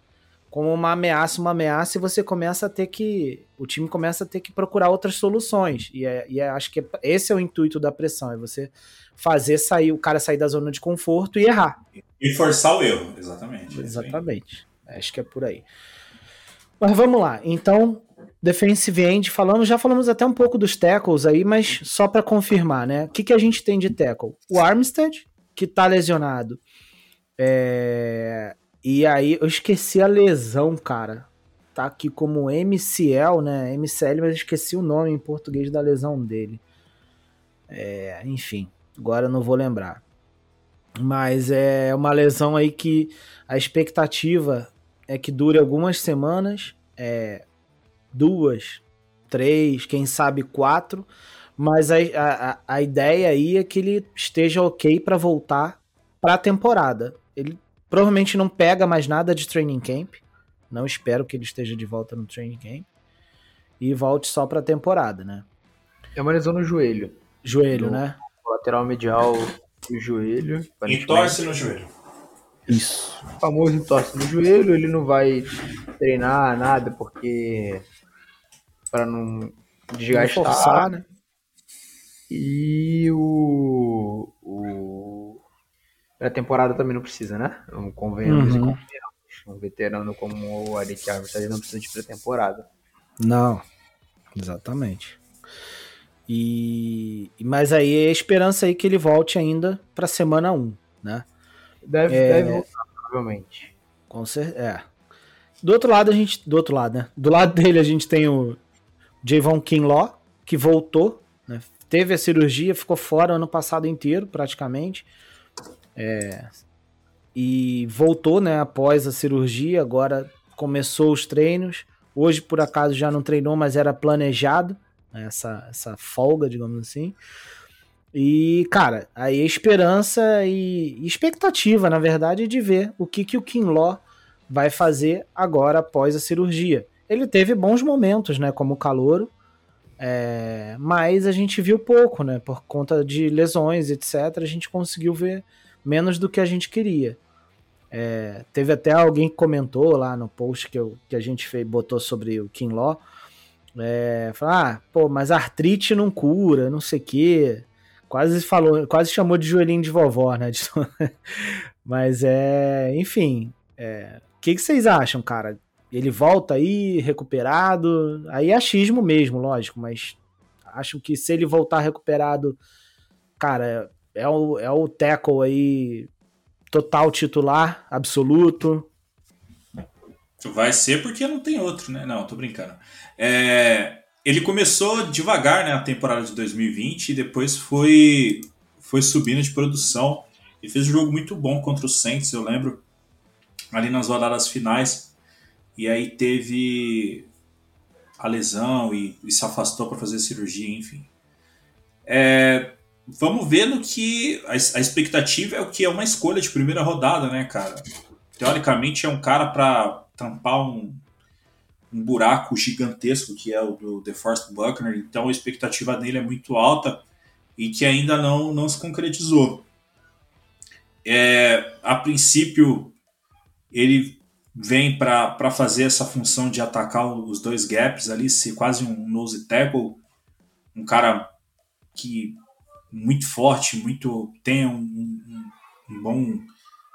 B: Como uma ameaça, uma ameaça, e você começa a ter que. O time começa a ter que procurar outras soluções. E, é, e é- acho que é- esse é o intuito da pressão, é você fazer sair o cara sair da zona de conforto e errar.
D: E forçar o erro, exatamente.
B: Exatamente. Acho que é por aí. Mas vamos lá. Então, defensive end, falamos, já falamos até um pouco dos tackles aí, mas só para confirmar, né? O que, que a gente tem de tackle? O Armstead, que tá lesionado. É, E aí, eu esqueci a lesão, cara. Tá aqui como MCL, né? MCL, mas esqueci o nome em português da lesão dele. É, enfim, agora não vou lembrar. Mas é uma lesão aí que a expectativa é que dure algumas semanas, é, duas, três, quem sabe quatro. Mas a, a, a ideia aí é que ele esteja ok para voltar para a temporada. Ele provavelmente não pega mais nada de training camp. Não espero que ele esteja de volta no training camp. E volte só para a temporada, né?
E: É uma lesão no joelho.
B: Joelho,
E: No-
B: né?
E: Lateral medial do joelho.
D: E torce no joelho.
B: Isso.
E: O famoso entorse no joelho, ele não vai treinar nada porque para não
B: Não
E: desgastar.
B: forçar, né?
E: E o, o a temporada também não precisa, né? Não convenhamos e
B: Uhum.
E: convenhamos. Um veterano como o Eric Armstead não precisa de pré-temporada.
B: Não, exatamente. E mas aí é a esperança aí que ele volte ainda para semana 1, né?
E: Deve,
B: É.
E: deve voltar, provavelmente.
B: Com cer- é. Do outro lado a gente, do outro lado, né? Do lado dele a gente tem o Javon Kinlaw, que voltou, né? Teve a cirurgia, ficou fora o ano passado inteiro, praticamente. É, e voltou, né, após a cirurgia, agora começou os treinos. Hoje, por acaso, já não treinou, mas era planejado, essa, essa folga, digamos assim. E, cara, aí a esperança e expectativa, na verdade, de ver o que, que o Kinlaw vai fazer agora após a cirurgia. Ele teve bons momentos, né, como calouro, é, mas a gente viu pouco, né, por conta de lesões, etc. A gente conseguiu ver menos do que a gente queria. É, teve até alguém que comentou lá no post que, eu, que a gente fez, botou sobre o Kinlaw, é, falou, ah, pô, mas artrite não cura, não sei o quê. Quase falou, quase chamou de joelhinho de vovó, né? mas é, enfim, é, o que, que vocês acham, cara? Ele volta aí recuperado? Aí é achismo mesmo, lógico, mas acho que se ele voltar recuperado, cara, é o, é o tackle aí total titular, absoluto.
D: Vai ser porque não tem outro, né? Não, tô brincando. É, ele começou devagar, né, a temporada de 2020 e depois foi foi subindo de produção. Ele fez um jogo muito bom contra o Saints, eu lembro, ali nas rodadas finais. E aí teve a lesão e, e se afastou para fazer cirurgia, enfim. É, vamos ver no que a, a, expectativa é o que é uma escolha de primeira rodada, né, cara? Teoricamente é um cara para tampar um, um buraco gigantesco que é o do DeForest Buckner, então a expectativa dele é muito alta e que ainda não, não se concretizou. É, a princípio, ele vem para fazer essa função de atacar os dois gaps ali, ser quase um nose tackle, um cara que muito forte, muito tem um, um, um bom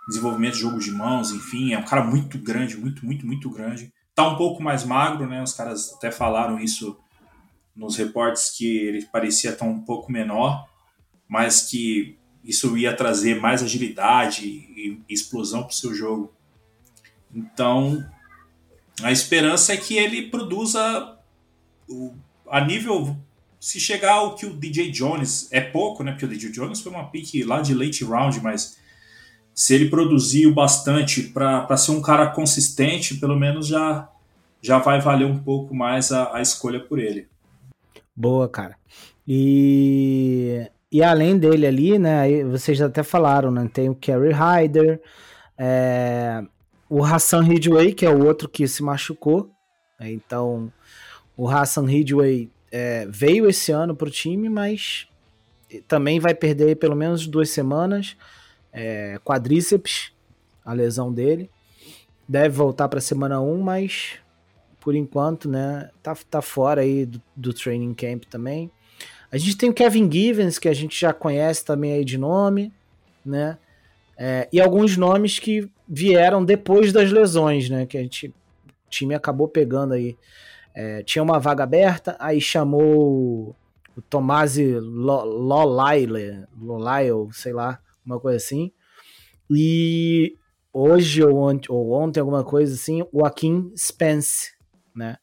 D: desenvolvimento de jogo de mãos, enfim, é um cara muito grande, muito, muito, muito grande. Tá um pouco mais magro, né? Os caras até falaram isso nos reportes que ele parecia estar um pouco menor, mas que isso ia trazer mais agilidade e explosão para o seu jogo. Então, a esperança é que ele produza a nível. Se chegar ao que o DJ Jones é pouco, né? Porque o DJ Jones foi uma pick lá de late round, mas se ele produzir o bastante para ser um cara consistente, pelo menos já, já vai valer um pouco mais a, a escolha por ele.
B: Boa, cara. E, e além dele ali, né? Vocês até falaram, né? Tem o Kerry Hyder, é, o Hassan Ridgway, que é o outro que se machucou. Né, então, o Hassan Ridgway é, veio esse ano para o time, mas também vai perder pelo menos duas semanas é, quadríceps, a lesão dele. Deve voltar para semana 1, mas por enquanto, né, tá, tá fora aí do, do training camp também. A gente tem o Kevin Givens, que a gente já conhece também aí de nome, né? É, e alguns nomes que vieram depois das lesões, né? Que a gente, o time acabou pegando aí. É, tinha uma vaga aberta, aí chamou o Tomasi Lolaile, Lolaile, sei lá, uma coisa assim. E hoje ou, ontem, ou ontem, alguma coisa assim, Joaquim Spence, né?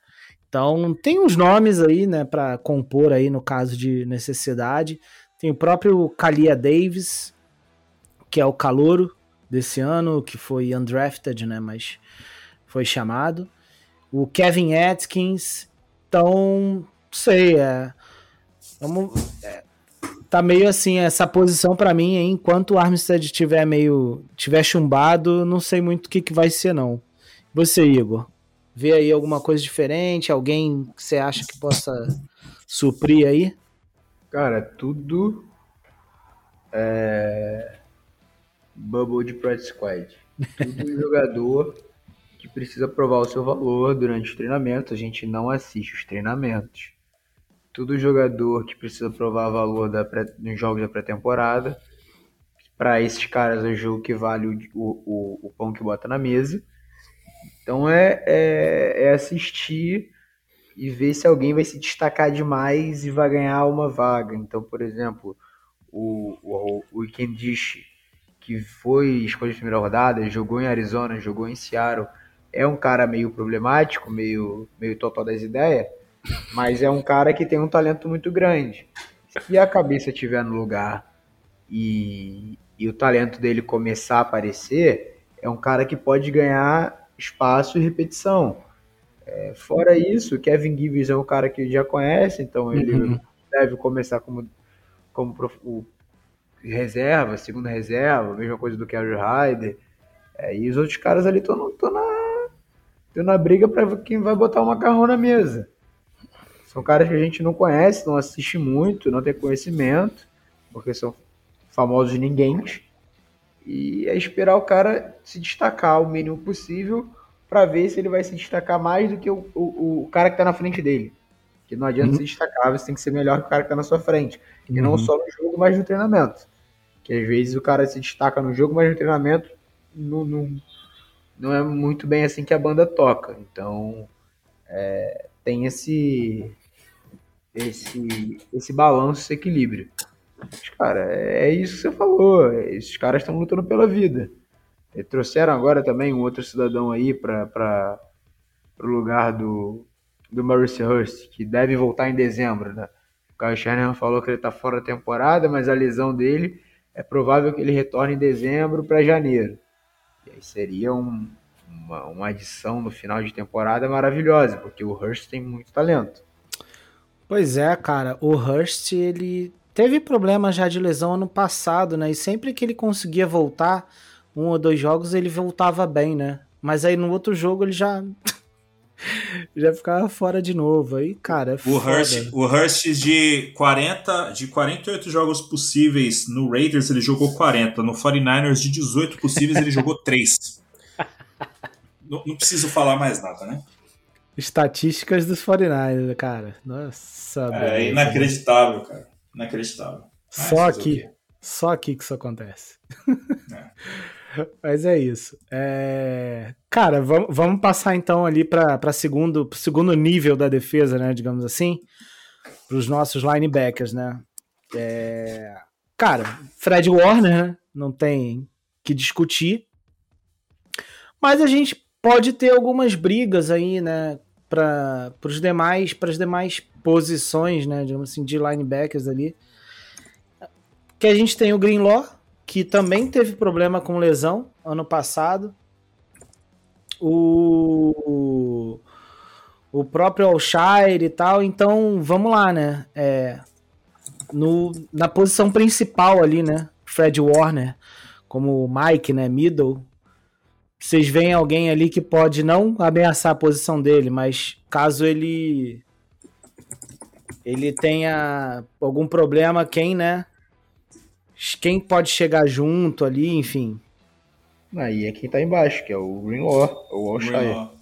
B: Então tem uns nomes aí, né, para compor aí no caso de necessidade. Tem o próprio Kalia Davis, que é o calouro desse ano, que foi undrafted, né, mas foi chamado. O Kevin Atkins, então, sei, é, vamos, é, tá meio assim, essa posição para mim, enquanto o Armstead tiver meio, tiver chumbado, não sei muito o que, que vai ser não. Você, Igor, vê aí alguma coisa diferente, alguém que você acha que possa suprir aí?
E: Cara, tudo é bubble de practice squad. Tudo jogador que precisa provar o seu valor durante os treinamentos, a gente não assiste os treinamentos todo jogador que precisa provar valor da pré, nos jogos da pré-temporada. Para esses caras é o jogo que vale o, o, o, pão que bota na mesa. Então é, é, é, assistir e ver se alguém vai se destacar demais e vai ganhar uma vaga. Então, por exemplo, o, o, o que foi escolha de primeira rodada, jogou em Arizona, jogou em Seattle, é um cara meio problemático, meio, meio total das ideias mas é um cara que tem um talento muito grande. Se a cabeça estiver no lugar e, e o talento dele começar a aparecer, é um cara que pode ganhar espaço e repetição. É, fora isso, Kevin Gibbs é um cara que já conhece, então ele
B: Uhum.
E: deve começar como, como prof- o reserva, segunda reserva, mesma coisa do Kerry Ryder. É, e os outros caras ali estão na, na briga para quem vai botar o macarrão na mesa. São caras que a gente não conhece, não assiste muito, não tem conhecimento, porque são famosos ninguém. E é esperar o cara se destacar o mínimo possível para ver se ele vai se destacar mais do que o, o, o cara que está na frente dele. Que não adianta
B: Uhum.
E: se destacar, você tem que ser melhor que o cara que está na sua frente. E
B: Uhum.
E: não só no jogo, mas no treinamento. Que às vezes o cara se destaca no jogo, mas no treinamento não, não, não é muito bem assim que a banda toca. Então é, tem esse, esse, esse balanço, esse equilíbrio. Mas, cara, é isso que você falou. Esses caras estão lutando pela vida. E trouxeram agora também um outro cidadão aí para o lugar do, do Maurice Hurst, que deve voltar em dezembro, né? O Kyle Shanahan falou que ele está fora da temporada, mas a lesão dele é provável que ele retorne em dezembro para janeiro. E aí seria um- uma, uma adição no final de temporada maravilhosa, porque o Hurst tem muito talento.
B: Pois é, cara, o Hurst, ele teve problema já de lesão ano passado, né? E sempre que ele conseguia voltar, um ou dois jogos, ele voltava bem, né? Mas aí no outro jogo ele já já ficava fora de novo. Aí, cara, é
D: O. Hurst, o Hurst de 40, de 48 jogos possíveis no Raiders, ele jogou 40. No 49ers, de 18 possíveis, ele jogou 3. Não, não preciso falar mais nada, né?
B: Estatísticas dos 49ers, cara. Nossa,
D: É
B: beleza.
D: inacreditável, cara. Inacreditável. Mas
B: Só aqui. Só aqui que isso acontece. Mas é isso. É, Cara, vamos, vamos passar então ali para segundo segundo nível da defesa, né? Digamos assim, para os nossos linebackers, né? É, Cara, Fred Warner, né? Não tem que discutir. Mas a gente pode ter algumas brigas aí, né? Para os demais, para as demais posições, né? Digamos assim, de linebackers ali. Que a gente tem o Greenlaw, que também teve problema com lesão ano passado. O, o próprio Alshire e tal. Então, vamos lá, né? É, no, na posição principal ali, né? Fred Warner, como Mike, né? Middle. Vocês veem alguém ali que pode não ameaçar a posição dele, mas caso ele ele tenha algum problema, quem, né? Quem pode chegar junto ali, enfim.
E: Aí é quem tá embaixo, que é o Greenlaw, o Alshire.
D: Greenlaw.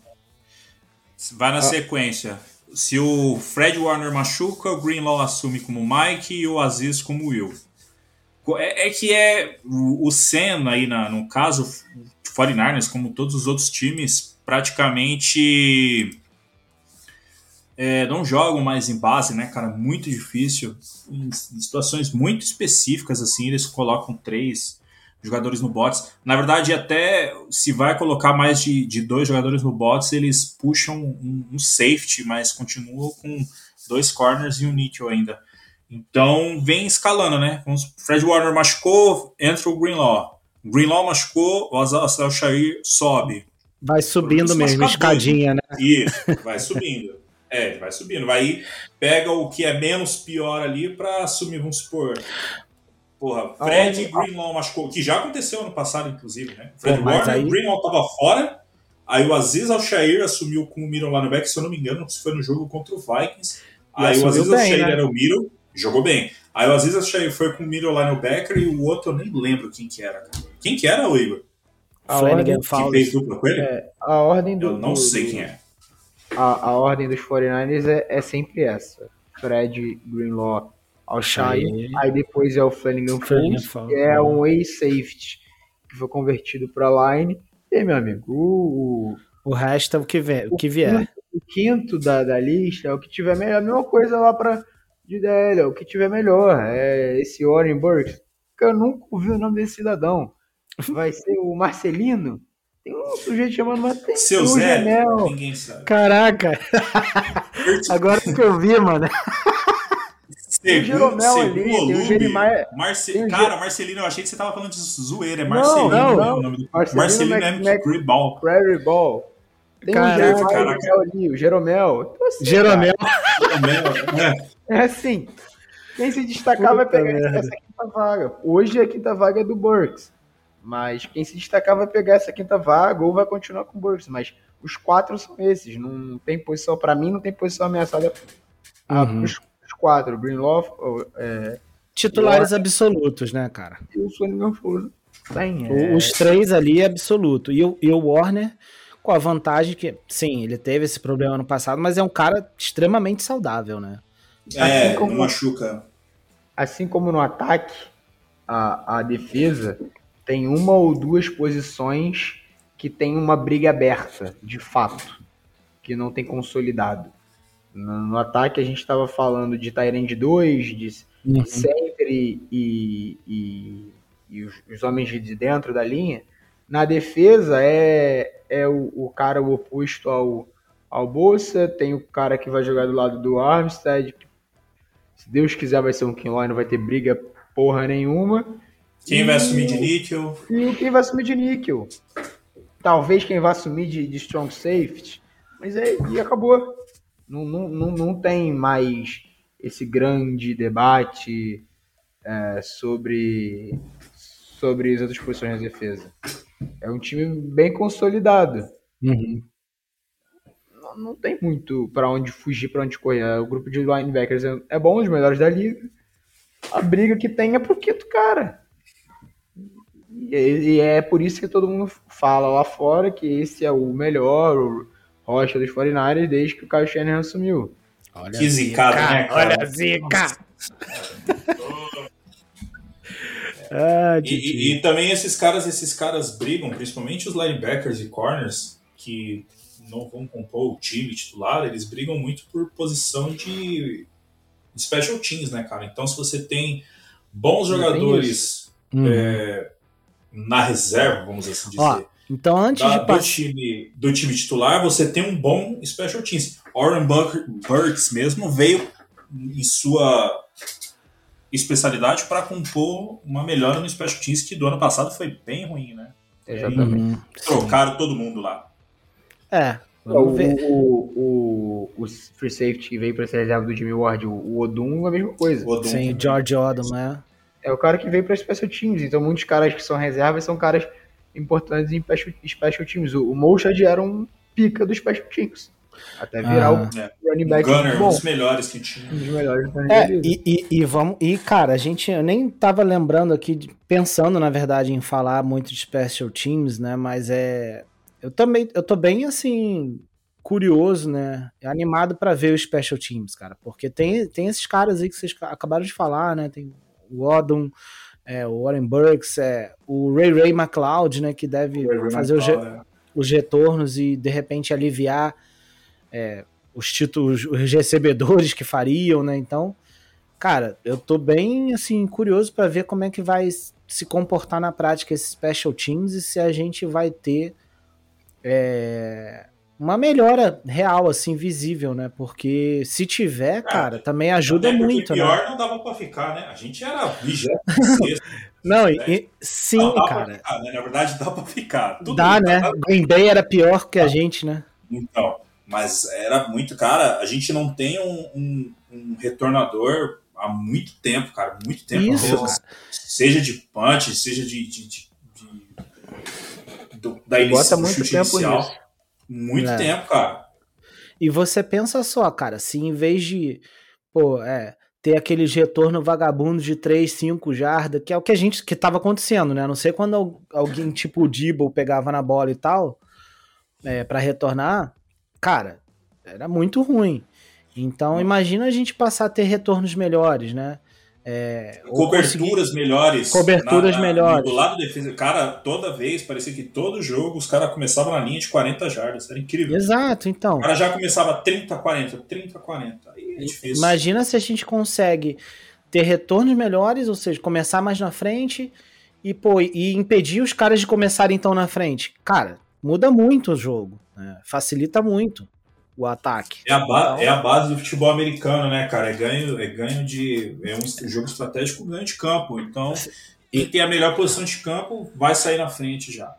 D: Vai na sequência. Se o Fred Warner machuca, o Greenlaw assume como Mike e o Aziz como Will. É, é que é o Sen aí, na, no caso, 49ers, como todos os outros times, praticamente é, não jogam mais em base, né, cara? Muito difícil. Em situações muito específicas, assim, eles colocam três jogadores no bots. Na verdade, até se vai colocar mais de, de dois jogadores no bots, eles puxam um, um safety, mas continuam com dois corners e um nickel ainda. Então, vem escalando, né? Fred Warner machucou, entra o Greenlaw. Greenlaw machucou, o Azal Shair sobe.
B: Vai subindo mesmo, escadinha, né?
D: Isso, vai subindo. É, vai subindo. Vai pega o que é menos pior ali pra assumir, vamos supor. Porra, Fred e Greenlaw machucou, que já aconteceu ano passado, inclusive, né? Fred
B: Pô,
D: Warner,
B: aí-
D: o Greenlaw tava fora, aí o Aziz Al-Shair assumiu como middle linebacker, se eu não me engano, se foi no jogo contra o Vikings.
B: E
D: aí o Aziz Al-Shair
B: né?
D: era o middle, jogou bem. Aí o Aziz Al-Shair foi com o middle linebacker e o outro eu nem lembro quem que era, cara. Quem que era, o Igor?
E: A
B: Flanagan
D: Que
B: Fowler.
D: fez dupla com ele?
E: a ordem do.
D: eu não
E: do-
D: sei quem é.
E: A, a ordem dos 49ers é, é sempre essa: Fred, Greenlaw, Alshire.
B: Shire.
E: Aí depois é o Flanagan
B: Fowler.
E: que é um A-safety, que foi convertido para line. E aí, meu amigo, o,
B: O resto é o que, vê, o que vier.
E: o quinto da, da lista é o que tiver melhor. A mesma coisa lá para de DL, é o que tiver melhor. É esse Warren Burks. que Eu nunca ouvi o nome desse cidadão. Vai ser o Marcelino? Tem um sujeito chamado Marcelino.
D: Seu Zé,
E: Janel.
D: ninguém sabe.
B: Caraca, agora que eu vi, mano.
E: Tem o Jeromel ali, tem o Jeremiah-
D: Marce... Cara, Marcelino, eu achei que você tava falando de zoeira. É Marcelino,
E: não,
D: né,
E: não.
D: o nome do...
E: Marcelino
D: Marcelino
E: Mac-
D: é
E: Mac-. Prairie Ball. Tem
B: Caraca,
E: um Jeromel ali, o Jeromel. Então, assim,
B: Jeromel.
E: cara, É assim. Quem se destacar vai
B: Puta
E: pegar
B: merda.
E: essa quinta vaga. Hoje a quinta vaga é do Burks. Mas quem se destacar vai pegar essa quinta vaga ou vai continuar com o Burks. Mas os quatro são esses. Não tem posição, pra mim, não tem posição ameaçada ah,
B: Uhum.
E: os, os quatro. Greenlow, o- é,
B: Titulares absolutos, né, cara?
E: e o. Tem,
B: O-
E: é,
B: Os três ali é absoluto. E o, e o Warner, com a vantagem que, sim, ele teve esse problema no passado, mas é um cara extremamente saudável, né?
D: É,
E: Assim como-
D: não machuca.
E: assim como no ataque, a, a defesa tem uma ou duas posições que tem uma briga aberta, de fato, que não tem consolidado. No, no ataque a gente estava falando de Tyrande 2, de
B: Uhum.
E: center e, e, e- e os, os homens de dentro da linha. Na defesa é, é o, o cara o oposto ao, ao Bolsa, tem o cara que vai jogar do lado do Armstead, se Deus quiser vai ser um Kinloy, não vai ter briga porra nenhuma.
D: Quem vai assumir de níquel?
E: E o quem vai assumir de níquel. Talvez quem vai assumir de, de strong safety. Mas é, e acabou. Não, não, não, não tem mais esse grande debate é, sobre, sobre as outras posições da defesa. É um time bem consolidado.
B: Uhum.
E: Não, não tem muito para onde fugir, para onde correr. O grupo de linebackers é, é bom, os melhores da liga. A briga que tem é pro quinto cara. E, é por isso que todo mundo fala lá fora que esse é o melhor o rocha dos 49ers desde que o Kyle Shanahan assumiu.
B: Olha
D: Que zicado, né, cara?
B: Olha a zica! ah,
D: E, e- e também esses caras, esses caras brigam, principalmente os linebackers e corners, que não vão compor o time titular, eles brigam muito por posição de special teams, né, cara? Então, se você tem bons
E: tem
D: jogadores
B: Uhum.
D: é, na reserva, vamos assim dizer,
B: Ó, então antes
D: da-
B: de
D: do, time, do time titular, você tem um bom special teams. Oren Bur- Burks mesmo veio em sua especialidade para compor uma melhora no special teams que do ano passado foi bem ruim, né?
E: Exatamente.
D: Trocaram todo mundo lá.
B: É,
E: O,
B: vamos ver.
E: o, o, o free safety que veio para ser reserva do Jimmy Ward, o, o Odum, a mesma coisa.
D: O Odum
B: Sim,
D: também.
B: George Odom, né?
E: É o cara que veio para special teams. Então, muitos caras que são reservas são caras importantes em special, special teams. O, o Moshad era um pica dos special teams. Até virar
B: Ah.
E: o
D: É.
E: running
D: O
E: back
D: Gunner, um
E: bom.
D: dos melhores que tinha.
E: Um dos melhores
B: É, e, e, e vamos. E, cara, a gente eu nem tava lembrando aqui, pensando, na verdade, em falar muito de special teams, né? Mas é. Eu também, eu tô bem assim, curioso, né? Animado pra ver os special teams, cara. Porque tem, tem esses caras aí que vocês acabaram de falar, né? Tem o Odom, é, o Warren Burks, é, o Ray Ray McLeod, né? Que deve fazer os, re- os retornos e de repente aliviar é, os títulos, os recebedores que fariam, né? Então, cara, eu tô bem assim curioso para ver como é que vai se comportar na prática esses special teams e se a gente vai ter é, uma melhora real, assim, visível, né? Porque se tiver, cara, também ajuda
D: porque
B: muito,
D: pior
B: né?
D: não dava pra ficar, né? A gente era vigésimo sexto.
B: Não, e, e- sim,
D: Não,
B: cara.
D: ficar, né? Na verdade, dá pra ficar. Tudo
B: Dá, né?
D: dá-
B: Green Bay era pior que a gente, né?
D: Então, mas era muito, cara, a gente não tem um, um- um retornador há muito tempo, cara, muito tempo.
B: Isso, cara.
D: Seja de punch, seja de, de- de- de- do- da
E: Bota muito tempo
D: inicial.
E: nisso.
D: Muito
B: É.
D: tempo, cara.
B: E você pensa só, cara, se em vez de, pô, é, ter aquele retorno vagabundo de 3, 5 jardas, que é o que a gente, que tava acontecendo, né? A não sei quando al- alguém tipo o Dibble pegava na bola e tal, é, para retornar, cara, era muito ruim. Então imagina a gente passar a ter retornos melhores, né? É,
D: Coberturas melhores.
B: Coberturas melhores.
D: Do lado defesa, cara, toda vez, parecia que todo jogo os caras começavam na linha de 40 jardas. Era incrível.
B: Exato, então.
D: O cara já começava 30, 40, 30, 40. Aí é difícil.
B: Imagina se a gente consegue ter retornos melhores, ou seja, começar mais na frente e, pô, e impedir os caras de começarem então na frente. Cara, muda muito o jogo, né? facilita muito o ataque.
D: É a, ba-
B: Então-
D: é a base do futebol americano, né, cara? É ganho, é ganho de. É um jogo estratégico ganho de campo. Então, quem tem a melhor posição de campo vai sair na frente já.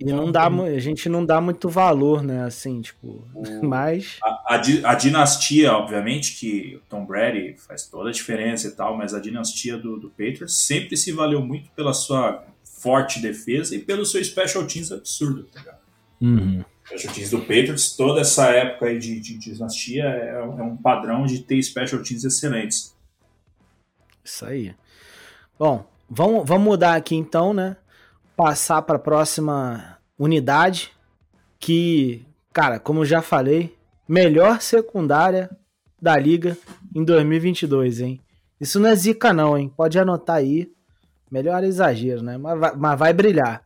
B: E não dá, a gente não dá muito valor, né? Assim, tipo, o, mas.
D: A, a, a, dinastia, obviamente, que o Tom Brady faz toda a diferença e tal, mas a dinastia do, do Patriots sempre se valeu muito pela sua forte defesa e pelo seu special teams absurdo, tá ligado?
B: Uhum.
D: Special teams do Patriots, toda essa época aí de, de, dinastia é, é, um padrão de ter special teams excelentes.
B: Isso aí. Bom, vamos, vamos mudar aqui então, né? Passar para a próxima unidade, que, cara, como já falei, melhor secundária da liga em 2022, hein? Isso não é zica não, hein? Pode anotar aí. Melhor exagero, né? Mas vai, mas vai brilhar.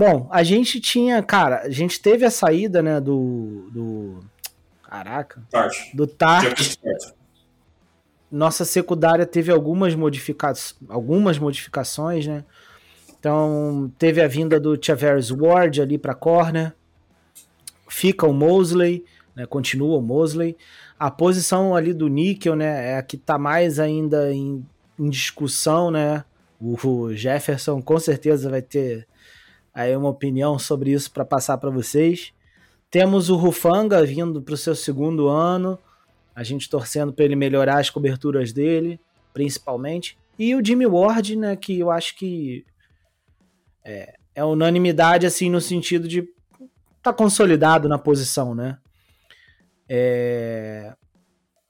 B: Bom, a gente tinha, cara, a gente teve a saída, né, do. do caraca. Do Tart. Nossa secundária teve algumas, modifica algumas modificações, né? Então, teve a vinda do Chavez Ward ali para corner. Fica o Mosley, né? Continua o Mosley. A posição ali do Níquel, né? É a que tá mais ainda em, em discussão, né? O Jefferson com certeza vai ter aí uma opinião sobre isso para passar para vocês. Temos o Rufanga vindo para o seu segundo ano, a gente torcendo para ele melhorar as coberturas dele, principalmente. E o Jimmy Ward, né, que eu acho que é, é unanimidade assim no sentido de tá consolidado na posição, né? É,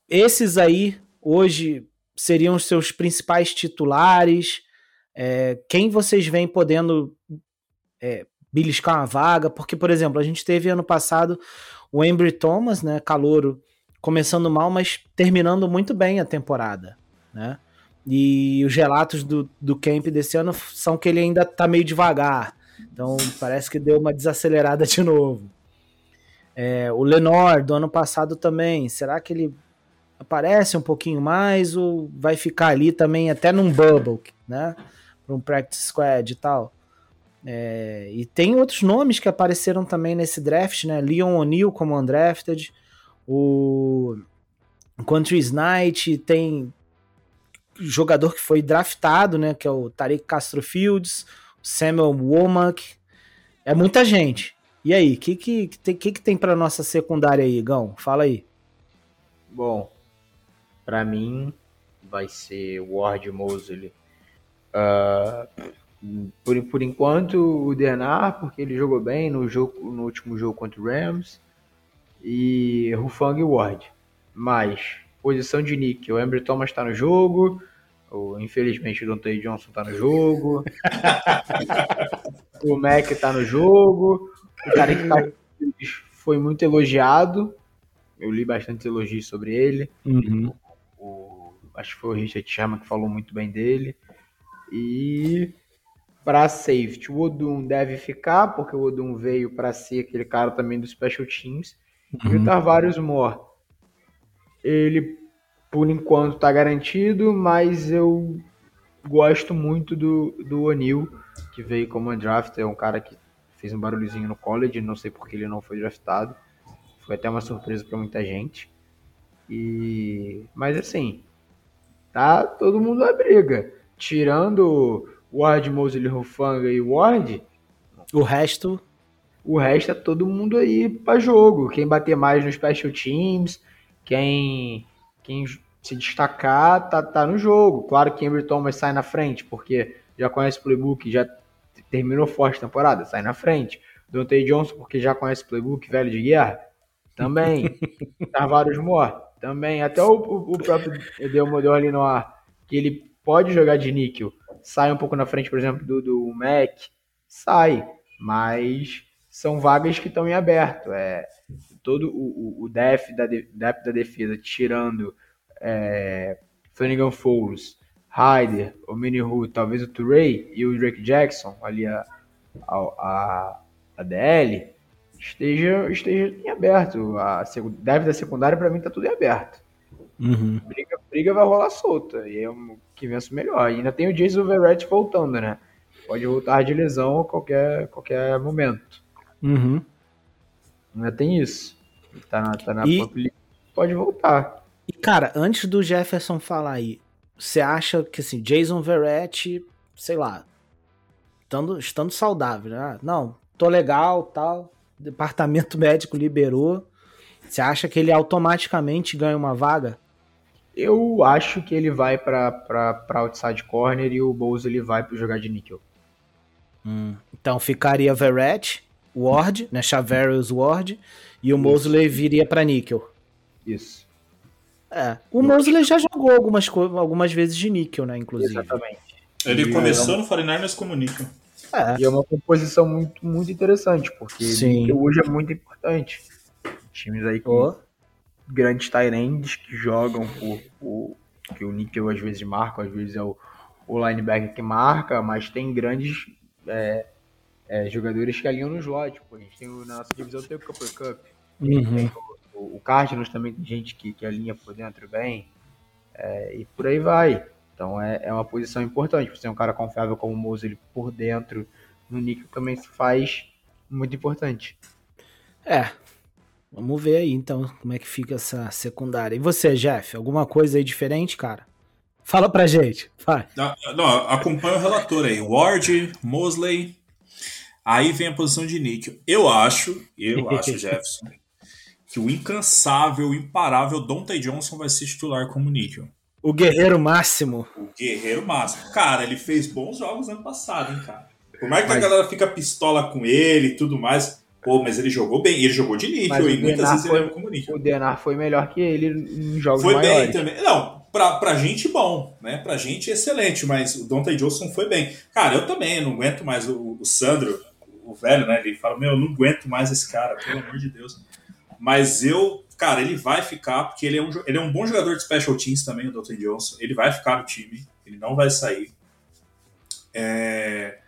B: esses aí hoje seriam os seus principais titulares. É, quem vocês vêm podendo é, beliscar uma vaga, porque, por exemplo, a gente teve ano passado o Embry Thomas, né, calouro, começando mal, mas terminando muito bem a temporada, né? E os relatos do, do camp desse ano são que ele ainda tá meio devagar, então parece que deu uma desacelerada de novo. É, o Lenor, do ano passado também, será que ele aparece um pouquinho mais ou vai ficar ali também até num bubble, né? Para um practice squad e tal? É, e tem outros nomes que apareceram também nesse draft, né? Leon O'Neill como undrafted, o Country's Knight, tem jogador que foi draftado, né? Que é o Tarek Castro Fields, Samuel Womack. É muita gente. E aí, o que, que, que, que tem para nossa secundária aí, Gão? Fala aí.
E: Bom, para mim vai ser Ward Mosley. Uh, por, por enquanto, o Denar, porque ele jogou bem no, jogo, no último jogo contra o Rams. E Rufang Ward. Mas, posição de Nick, o Embry Thomas está no jogo. Infelizmente, o Dante Johnson está no jogo. o Mac está no jogo. O cara que tá, foi muito elogiado. Eu li bastante elogios sobre ele.
B: Uhum.
E: O, acho que foi o Richard Sherman que falou muito bem dele. E para safety. O Odum deve ficar, porque o Odum veio para ser aquele cara também do Special Teams. Uhum. E o Tarvarius Moore, ele por enquanto está garantido, mas eu gosto muito do, do O'Neill, que veio como draft, é um cara que fez um barulhozinho no college, não sei porque ele não foi draftado. Foi até uma surpresa para muita gente. E mas assim, tá todo mundo na briga. Tirando Ward, Mosley, Rufanga e Ward.
B: O resto.
E: O resto é todo mundo aí para jogo. Quem bater mais no Special Teams, quem, quem se destacar, tá, tá no jogo. Claro que Embry Thomas sai na frente, porque já conhece o playbook, já terminou forte a temporada, sai na frente. Dante Johnson, porque já conhece o playbook, velho de guerra, também. Tarvaros Moore, também. Até o, o, o próprio Edel ali no ar, que ele pode jogar de níquel sai um pouco na frente, por exemplo, do, do Mac, sai, mas são vagas que estão em aberto. É, todo o, o, o def, da, def da defesa, tirando é, Flanagan Foles, Ryder, o Minihu, talvez o Turei e o Drake Jackson, ali a, a, a, a DL, esteja, esteja em aberto. A def da secundária, para mim, está tudo em aberto.
B: Uhum.
E: Briga, briga vai rolar solta. E é o que vença melhor. E ainda tem o Jason Verrett voltando, né? Pode voltar de lesão a qualquer, qualquer momento.
B: Uhum.
E: Ainda tem isso. Tá na, tá na e... pode voltar.
B: E, cara, antes do Jefferson falar aí, você acha que assim, Jason Verrett, sei lá, estando, estando saudável. Né? Não, tô legal, tal. Departamento médico liberou. Você acha que ele automaticamente ganha uma vaga?
E: Eu acho que ele vai para outside corner e o Bowles ele vai para jogar de níquel.
B: Hum, então ficaria Verrett, Ward, né, Chavarius Ward, e o Isso. Mosley viria para níquel.
E: Isso.
B: É, o Mosley já jogou algumas, algumas vezes de níquel, né, inclusive.
E: Exatamente.
D: Ele e começou é no 49ers como níquel.
E: É. E é uma composição muito, muito interessante, porque Sim. hoje é muito importante. Times aí com grandes Tyrands que jogam por, por, que o níquel às vezes marca, às vezes é o, o linebacker que marca, mas tem grandes é, é, jogadores que alinham no slot. Pô. A gente tem na nossa divisão tem o Cooper Cup.
B: Uhum.
E: O, o Cardinals também tem gente que, que alinha por dentro bem. É, e por aí vai. Então é, é uma posição importante. Você é um cara confiável como o Mosley por dentro no níquel também se faz muito importante.
B: É. Vamos ver aí então como é que fica essa secundária. E você, Jeff? Alguma coisa aí diferente, cara? Fala pra gente. Vai.
D: Não, acompanha o relator aí. Ward, Mosley. Aí vem a posição de níquel. Eu acho, eu acho, Jefferson, que o incansável, imparável Dante Johnson vai ser titular como níquel.
B: O guerreiro máximo.
D: O guerreiro máximo. Cara, ele fez bons jogos ano passado, hein, cara. Por mais que mas... a galera fica pistola com ele e tudo mais, pô, mas ele jogou bem. Ele jogou de níquel e muitas vezes foi, ele como níquel.
E: O Denar foi melhor que ele em jogos
D: foi
E: maiores.
D: Foi bem também. Não, pra, pra gente, bom, né? Pra gente, excelente, mas o Dante Johnson foi bem. Cara, eu também não aguento mais o, o Sandro, o velho, né? Ele fala, meu, eu não aguento mais esse cara, pelo amor de Deus. Mas eu, cara, ele vai ficar, porque ele é um, ele é um bom jogador de special teams também, o Dante Johnson. Ele vai ficar no time, ele não vai sair. É,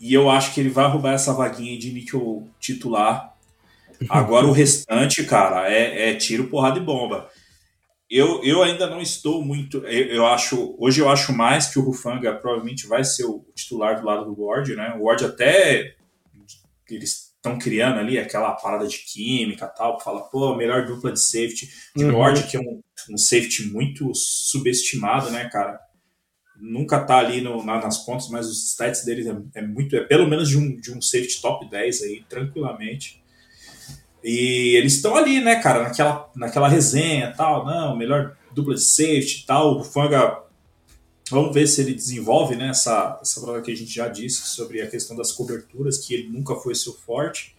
D: e eu acho que ele vai roubar essa vaguinha de níquel titular. Agora o restante, cara, é, é tiro, porrada e bomba. Eu, eu ainda não estou muito. Eu, eu, acho. Hoje eu acho mais que o Rufanga provavelmente vai ser o titular do lado do Ward, né? O Ward até. Eles estão criando ali aquela parada de química tal, fala, pô, melhor dupla de safety. Uhum. O Ward, que é um, um safety muito subestimado, né, cara? Nunca tá ali no, na, nas pontas, mas os stats dele é, é, muito. É pelo menos de um, de um safety top 10 aí, tranquilamente. E eles estão ali, né, cara, naquela, naquela resenha tal, não, melhor dupla de safety tal. O Fanga, vamos ver se ele desenvolve, né, essa, essa prova que a gente já disse sobre a questão das coberturas, que ele nunca foi seu forte.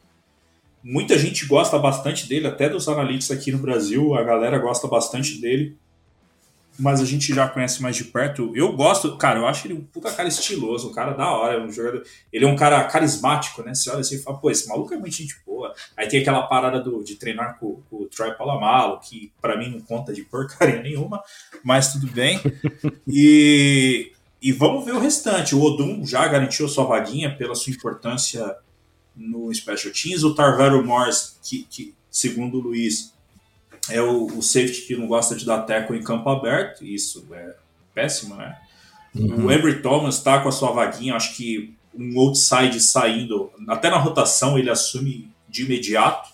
D: Muita gente gosta bastante dele, até dos analistas aqui no Brasil, a galera gosta bastante dele mas a gente já conhece mais de perto. Eu gosto, cara, eu acho ele um puta cara estiloso, um cara da hora, um jogador. Ele é um cara carismático, né? Você olha assim e fala, pô, esse maluco é muito gente boa. Aí tem aquela parada do, de treinar com, com o Troy Polamalu, que para mim não conta de porcaria nenhuma, mas tudo bem. e, e vamos ver o restante. O Odum já garantiu sua vaguinha pela sua importância no Special Teams. O Tarvero Morris, que, que segundo o Luiz, é o, o, safety que não gosta de dar teco em campo aberto, isso é péssimo, né? Uhum. O Embry Thomas está com a sua vaguinha, acho que um outside saindo, até na rotação ele assume de imediato,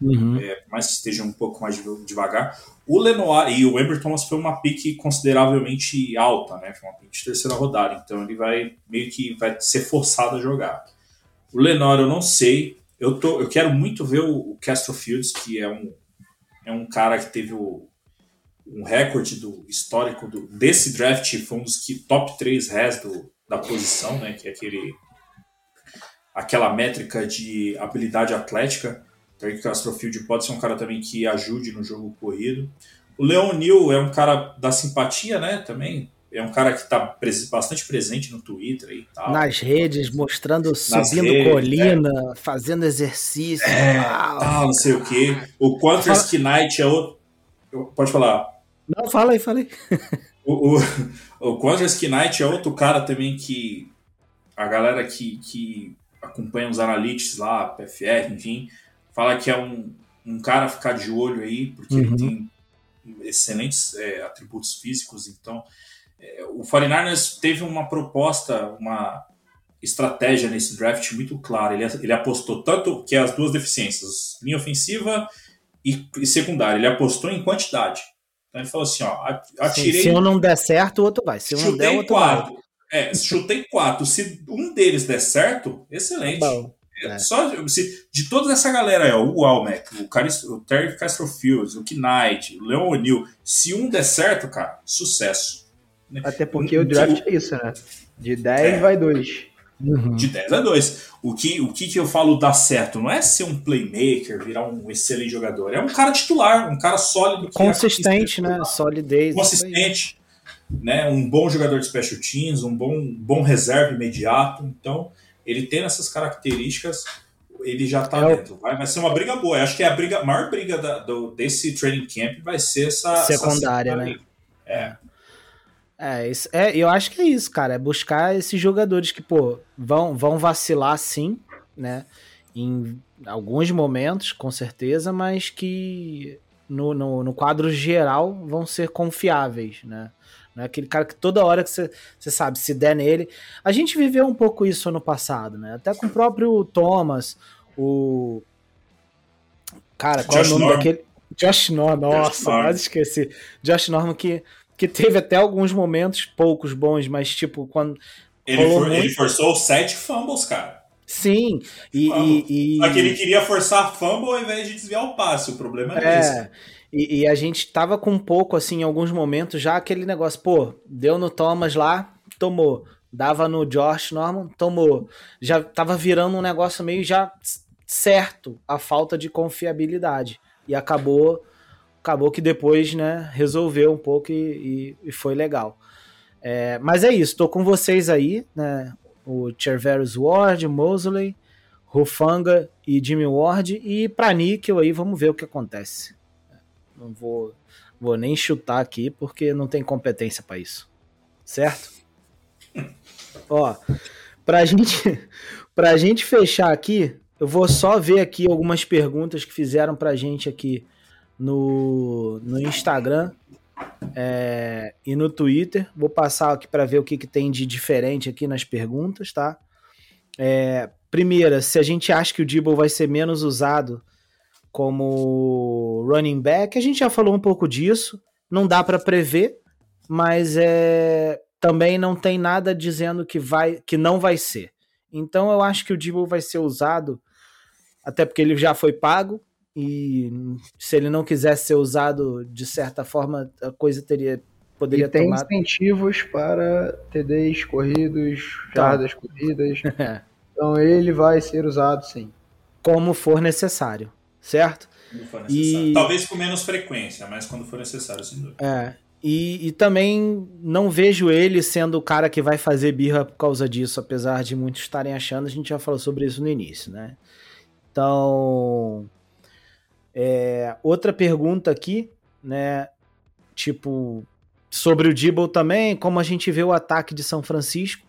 B: uhum.
D: é, mas esteja um pouco mais devagar. O Lenoir e o Embry Thomas foi uma pique consideravelmente alta, né? Foi uma pique de terceira rodada, então ele vai meio que vai ser forçado a jogar. O Lenoir eu não sei, eu, tô, eu quero muito ver o, o Castro Fields, que é um é um cara que teve o, um recorde do histórico do, desse draft, foi um dos que, top 3 res do, da posição, né, que é aquele aquela métrica de habilidade atlética. O Castrofield pode ser um cara também que ajude no jogo corrido. O Leonil é um cara da simpatia, né, também. É um cara que está bastante presente no Twitter e tal.
B: Nas redes, mostrando, Nas subindo redes, colina, é. fazendo exercício.
D: É, tal, não sei o quê. O Quantus Knight é outro. Pode falar.
B: Não, fala aí, fala aí.
D: o, o, o Knight é outro cara também que a galera que, que acompanha os analytics lá, PFR, enfim, fala que é um, um cara a ficar de olho aí, porque uhum. ele tem excelentes é, atributos físicos, então o 49ers teve uma proposta, uma estratégia nesse draft muito clara. Ele, ele apostou tanto que as duas deficiências, linha ofensiva e, e secundária, ele apostou em quantidade. Então ele falou assim: ó, atirei.
B: Se um não der certo, o outro vai. Se um não der, o outro
D: quatro.
B: vai.
D: É, chutei quatro. Se um deles der certo, excelente.
B: Bom,
D: É,
B: é.
D: Só se, de toda essa galera aí, ó, o Almec, o, Caris, o Terry Castro Fields, o Knight, o Leon O'Neal, se um der certo, cara, sucesso.
E: Até porque o draft é isso, né? De 10
D: É.
E: vai 2.
B: Uhum.
D: De 10 a 2. O que, o que que eu falo dar certo? Não é ser um playmaker, virar um excelente jogador. É um cara titular, um cara sólido. que
B: Consistente,
D: é
B: né? Solidez.
D: Consistente. Né? Um bom jogador de special teams, um bom, bom reserva imediato. Então, ele tendo essas características, ele já tá
B: É o-
D: dentro. Vai, vai ser uma briga boa. Eu acho que é a, briga, a maior briga da- do- desse training camp vai ser essa
B: Secundária,
D: essa
B: né?
D: É.
B: É, isso, é, eu acho que é isso, cara. É buscar esses jogadores que, pô, vão, vão vacilar sim, né? Em alguns momentos, com certeza, mas que no, no, no quadro geral vão ser confiáveis, né? Não é aquele cara que toda hora que você, você sabe, se der nele. A gente viveu um pouco isso ano passado, né? Até com o próprio Thomas, o. Cara, qual
D: Josh
B: é o nome
D: Norman.
B: daquele? Josh Norman, nossa,
D: Norman.
B: quase esqueci. Josh Norman que, que teve até alguns momentos poucos bons, mas tipo, quando.
D: Ele, for- ele forçou sete fumbles, cara.
B: Sim, e. E, e-
D: Só que ele queria forçar fumble ao invés de desviar o passe. O problema era esse.
B: É, e, e a gente tava com um pouco, assim, em alguns momentos, já aquele negócio, pô, deu no Thomas lá, tomou. Dava no Josh Norman, tomou. Já tava virando um negócio meio já certo a falta de confiabilidade. E acabou acabou que depois, né, resolveu um pouco e, e- e foi legal. É, mas é isso, tô com vocês aí, né? O Cherverus Ward, Mosley, Rufanga e Jimmy Ward. E pra Níquel aí, vamos ver o que acontece. Não vou, vou nem chutar aqui, porque não tem competência pra isso. Certo? Ó, pra gente, pra gente fechar aqui, eu vou só ver aqui algumas perguntas que fizeram pra gente aqui no, no Instagram é, e no Twitter. Vou passar aqui para ver o que, que tem de diferente aqui nas perguntas, tá? É, primeira, se a gente acha que o Dibble vai ser menos usado como running back, a gente já falou um pouco disso. Não dá para prever, mas é, também não tem nada dizendo que vai, que não vai ser. Então eu acho que o Dibble vai ser usado, até porque ele já foi pago e se ele não quisesse ser usado de certa forma, a coisa teria poderia
E: E tem
B: tomar.
E: incentivos para TDs corridos,
B: Então.
E: jardas corridas. Então ele vai ser usado sim.
B: como for necessário, certo?
D: For necessário.
B: E-
D: Talvez com menos frequência, mas quando for necessário, sem dúvida.
B: É. E, e também não vejo ele sendo o cara que vai fazer birra por causa disso, apesar de muitos estarem achando, a gente já falou sobre isso no início, né? Então, é, outra pergunta aqui, né? Tipo, sobre o Dibble também, como a gente vê o ataque de São Francisco,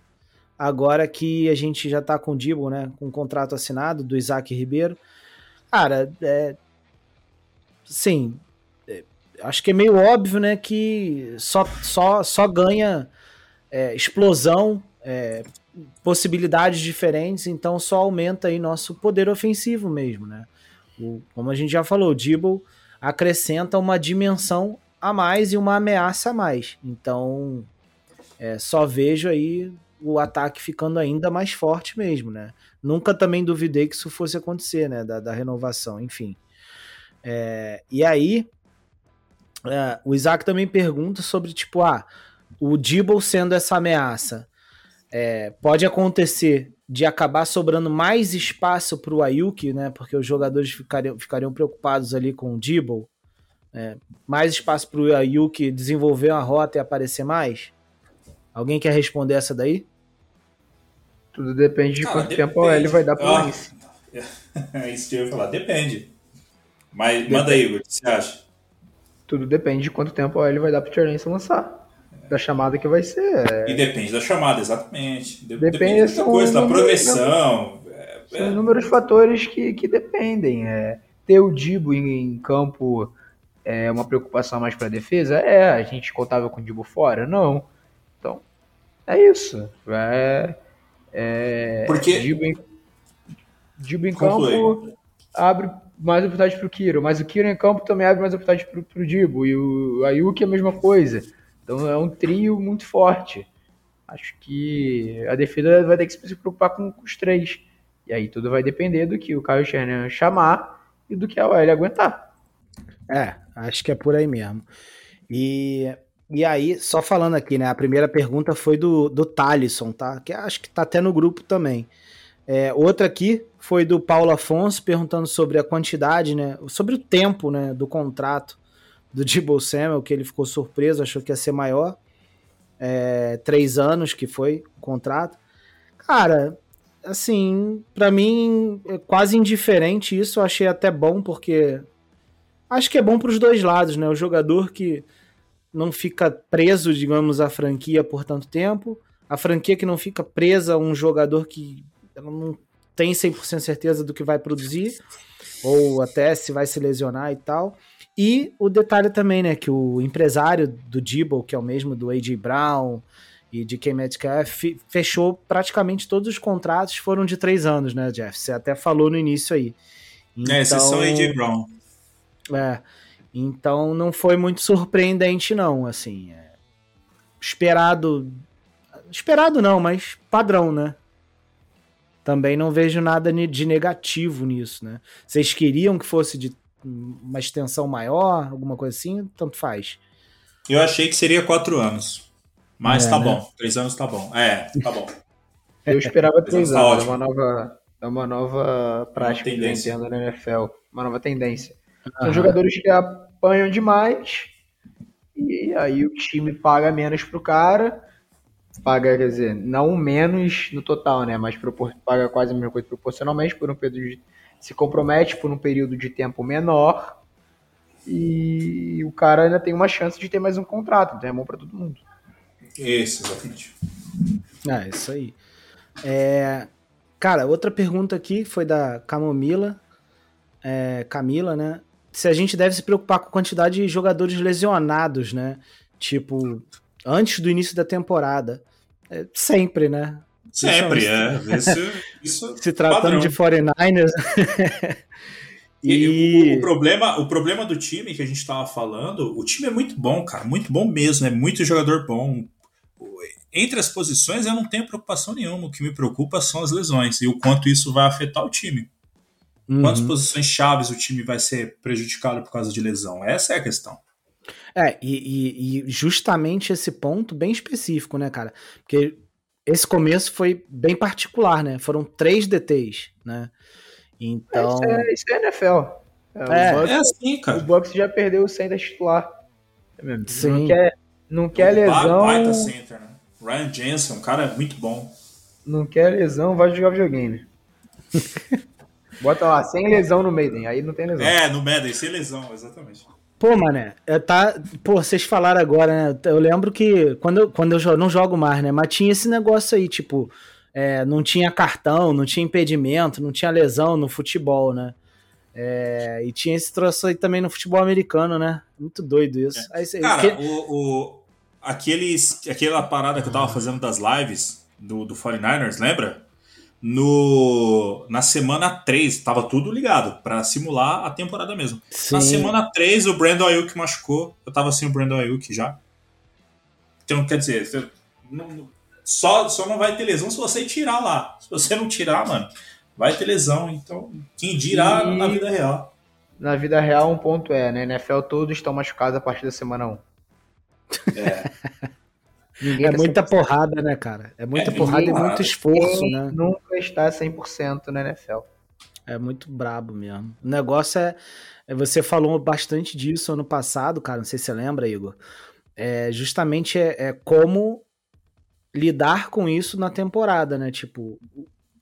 B: agora que a gente já tá com o Dibble, né? Com o contrato assinado do Isaac Ribeiro. Cara, é, sim, acho que é meio óbvio, né, que só, só, só ganha é, explosão, é, possibilidades diferentes, então só aumenta aí nosso poder ofensivo mesmo, né? Como a gente já falou, o Dibble acrescenta uma dimensão a mais e uma ameaça a mais. Então, é, só vejo aí o ataque ficando ainda mais forte mesmo, né? Nunca também duvidei que isso fosse acontecer, né? Da, da renovação, enfim. É, e aí, é, o Isaac também pergunta sobre, tipo, ah, o Dibble sendo essa ameaça, é, pode acontecer de acabar sobrando mais espaço para o Ayuki, né? Porque os jogadores ficariam, ficariam preocupados ali com o Dibble. é, mais espaço para o Ayuki desenvolver uma rota e aparecer mais? Alguém quer responder essa daí?
E: Tudo depende de
D: Cara,
E: quanto
D: depende.
E: tempo ele vai dar pro
D: Ah.
E: Lance.
D: É isso que eu ia falar. Depende. Mas manda aí, Igor, o que você acha?
E: Tudo depende de quanto tempo ele vai dar pro Terence lançar. Da chamada que vai ser. É,
D: E depende da chamada, exatamente. De-
E: Depende,
D: depende de muita coisa, da progressão. É,
E: São
D: é,
E: inúmeros fatores que, que dependem. É, ter o Dibo em, em campo é uma preocupação mais para defesa? É. A gente contava com o Dibo fora? Não. Então, é isso. É, é,
D: Porque-
E: Dibo em, Dibo em
D: Conclui.
E: campo abre mais oportunidade pro Kiro, mas o Kiro em campo também abre mais oportunidade pro, pro Dibo. E o Ayuki é a mesma coisa. Então é um trio muito forte. Acho que a defesa vai ter que se preocupar com, com os três. E aí tudo vai depender do que o Caio Shannon chamar e do que a OL aguentar.
B: É, acho que é por aí mesmo. E, e aí, só falando aqui, né? A primeira pergunta foi do, do Thalisson, tá? Que acho que tá até no grupo também. É, outra aqui foi do Paulo Afonso perguntando sobre a quantidade, né? Sobre o tempo, né? Do contrato do Debo Samuel, que ele ficou surpreso, achou que ia ser maior. É, três anos que foi o contrato. Cara, assim, para mim é quase indiferente isso. Eu achei até bom porque acho que é bom para os dois lados, né? O jogador que não fica preso, digamos, à franquia por tanto tempo, a franquia que não fica presa a um jogador que ela não tem 100% certeza do que vai produzir, ou até se vai se lesionar e tal. E o detalhe também, né, que o empresário do Dibble, que é o mesmo do A.J. Brown e de K. Metcalf, fechou praticamente todos os contratos, foram de três anos, né, Jeff? Você até falou no início aí.
D: Então, é, exceção A.J. Brown.
B: É, então não foi muito surpreendente não, assim, é, esperado, esperado não, mas padrão, né? também não vejo nada de negativo nisso, né? Vocês queriam que fosse de uma extensão maior, alguma coisa assim? Tanto faz.
D: Eu achei que seria quatro anos. Mas é, tá né? bom. Três anos tá bom. É, tá bom.
E: Eu esperava três tá anos. Tá é uma nova, é uma nova prática que entendo na NFL. Uma nova tendência. São jogadores que apanham demais e aí o time paga menos pro cara paga, quer dizer, não menos no total, né? Mas paga quase a mesma coisa proporcionalmente por um período de, se compromete por um período de tempo menor e o cara ainda tem uma chance de ter mais um contrato, então é bom para todo mundo.
D: Isso, exatamente.
B: É, isso aí. É, cara, outra pergunta aqui foi da Camomila, é, Camila, né? Se a gente deve se preocupar com a quantidade de jogadores lesionados, né? Tipo, antes do início da temporada. É, sempre, né?
D: Sempre, é. Isso, isso
B: Se tratando padrão. de 49ers.
D: e, e o, o, problema, o problema do time que a gente estava falando, o time é muito bom, cara, muito bom mesmo, é muito jogador bom. Entre as posições eu não tenho preocupação nenhuma, o que me preocupa são as lesões e o quanto isso vai afetar o time. Uhum. Quantas posições chaves o time vai ser prejudicado por causa de lesão? Essa é a questão.
B: É, e, e, e, justamente esse ponto bem específico, né, cara? Porque esse começo foi bem particular, né? Foram três DTs, né? Então.
E: É, isso, é, isso é NFL.
D: É, é, Bucks, é assim, cara.
E: O Bucks já perdeu o center titular. É Sim. Não quer, não quer lesão. Baita
D: center, né? Ryan Jensen, um cara muito bom.
E: Não quer lesão, vai jogar videogame. Bota lá, sem lesão no Maiden, aí não tem lesão.
D: É, no Maiden, sem lesão, exatamente.
B: Pô, mané, é, tá. Pô, vocês falaram agora, né? Eu lembro que quando eu, quando eu não jogo mais, né? Mas tinha esse negócio aí, tipo, é, não tinha cartão, não tinha impedimento, não tinha lesão no futebol, né? É, e tinha esse troço aí também no futebol americano, né? Muito doido isso.
D: É. Aí, Cara, que... o, o, aqueles, aquela parada que eu tava fazendo das lives do, do 49ers, lembra? No na semana 3, estava tudo ligado para simular a temporada mesmo. Sim. Na semana 3, o Brandon Ayuk machucou. Eu tava sem o Brandon Ayuk já. Então, quer dizer, não, só, só não vai ter lesão se você tirar lá. Se você não tirar, mano, vai ter lesão. Então, quem dirá e... na vida real.
E: Na vida real, um ponto é, né? NFL todos estão machucados a partir da semana 1.
D: É.
B: Ninguém é muita 100%. porrada, né, cara? É muita é, porrada e muito esforço, né?
E: Nunca está 100% na NFL.
B: É muito brabo mesmo. O negócio é, é. Você falou bastante disso ano passado, cara. Não sei se você lembra, Igor. É, justamente é, é como lidar com isso na temporada, né? Tipo,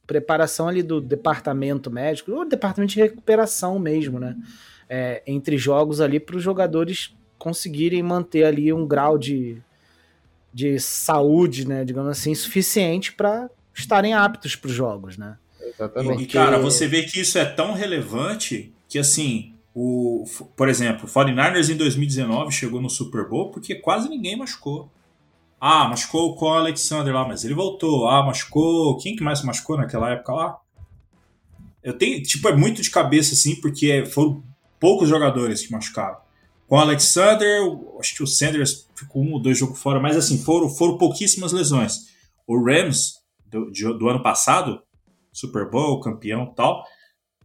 B: preparação ali do departamento médico, ou departamento de recuperação mesmo, né? É, entre jogos ali para os jogadores conseguirem manter ali um grau de, de saúde, né, digamos assim, suficiente para estarem aptos para os jogos, né?
D: Exatamente. E, cara, você vê que isso é tão relevante que, assim, o, por exemplo, o 49ers em 2019 chegou no Super Bowl porque quase ninguém machucou. Ah, machucou o Cole Alexander lá, mas ele voltou. Ah, machucou. Quem que mais machucou naquela época lá? Eu tenho, tipo, é muito de cabeça, assim, porque foram poucos jogadores que machucaram. Com o Alexander, acho que o Sanders ficou um ou dois jogos fora, mas assim, foram, foram pouquíssimas lesões. O Rams, do, de- do ano passado, Super Bowl, campeão tal,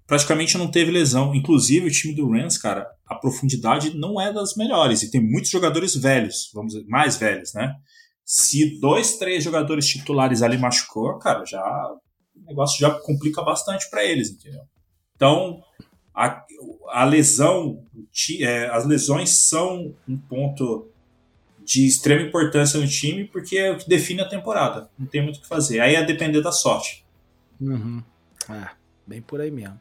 D: praticamente não teve lesão. Inclusive, o time do Rams, cara, a profundidade não é das melhores. E tem muitos jogadores velhos, vamos dizer, mais velhos, né? Se dois, três jogadores titulares ali machucou, cara, já o negócio já complica bastante para eles, entendeu? Então, a, a lesão, é, as lesões são um ponto de extrema importância no time, porque é o que define a temporada. Não tem muito o que fazer. Aí é depender da sorte.
B: Uhum. É, bem por aí mesmo.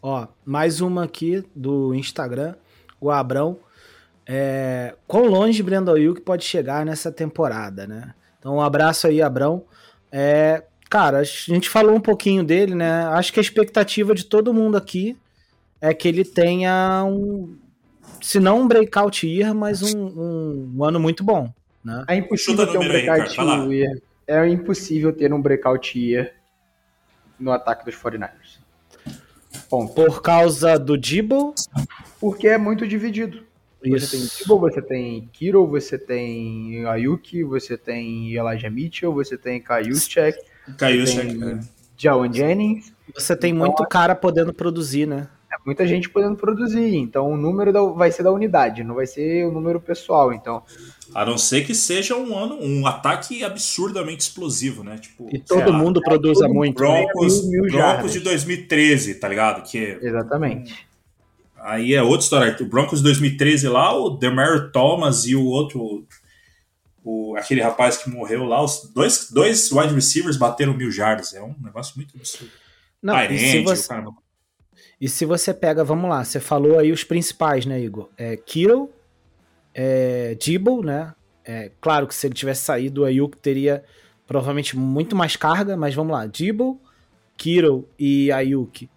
B: Ó, mais uma aqui do Instagram, o Abrão. É, quão longe Brandon Ayuk pode chegar nessa temporada, né? Então, um abraço aí, Abrão. É, cara, a gente falou um pouquinho dele, né? Acho que a expectativa de todo mundo aqui é que ele tenha um, se não um breakout year, mas um, um- um ano muito bom, né?
E: É impossível ter um
D: aí,
E: breakout
D: lá.
E: year. É impossível ter um breakout year no ataque dos 49ers. Ponto.
B: Por causa do Dibble,
E: Porque é muito dividido. Você tem
B: isso.
E: Dibble, você tem Kiro, você tem Ayuki, você tem Elijah Mitchell, você tem Kayuchek,
D: Caiu
E: tem
D: tem...
E: Jawan Jennings.
B: Você tem
E: Então,
B: muito cara podendo produzir, né?
E: É muita gente podendo produzir. Então o número da- vai ser da unidade, não vai ser o número pessoal. Então,
D: A não ser que seja um ano, um ataque absurdamente explosivo, né? Tipo,
B: E todo
D: lá,
B: mundo produza
E: todo
B: muito. né?
D: Broncos,
E: Mil- mil
D: Broncos de 2013, tá ligado? Que
E: exatamente.
D: aí é outra história. O Broncos de 2013 lá, o Demar Thomas e o outro, o, aquele rapaz que morreu lá, os dois, dois wide receivers bateram mil jardas. É um negócio muito absurdo.
B: Não, e, se você. E se você pega, vamos lá, você falou aí os principais, né, Igor? É Kittle, é Dibble, né? É, claro que se ele tivesse saído, o Ayuk teria provavelmente muito mais carga, mas vamos lá, Dibble, Kittle e Ayuk.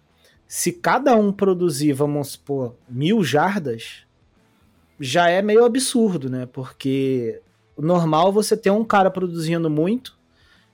B: Se cada um produzir, vamos supor, mil jardas, já é meio absurdo, né? Porque normal você ter um cara produzindo muito,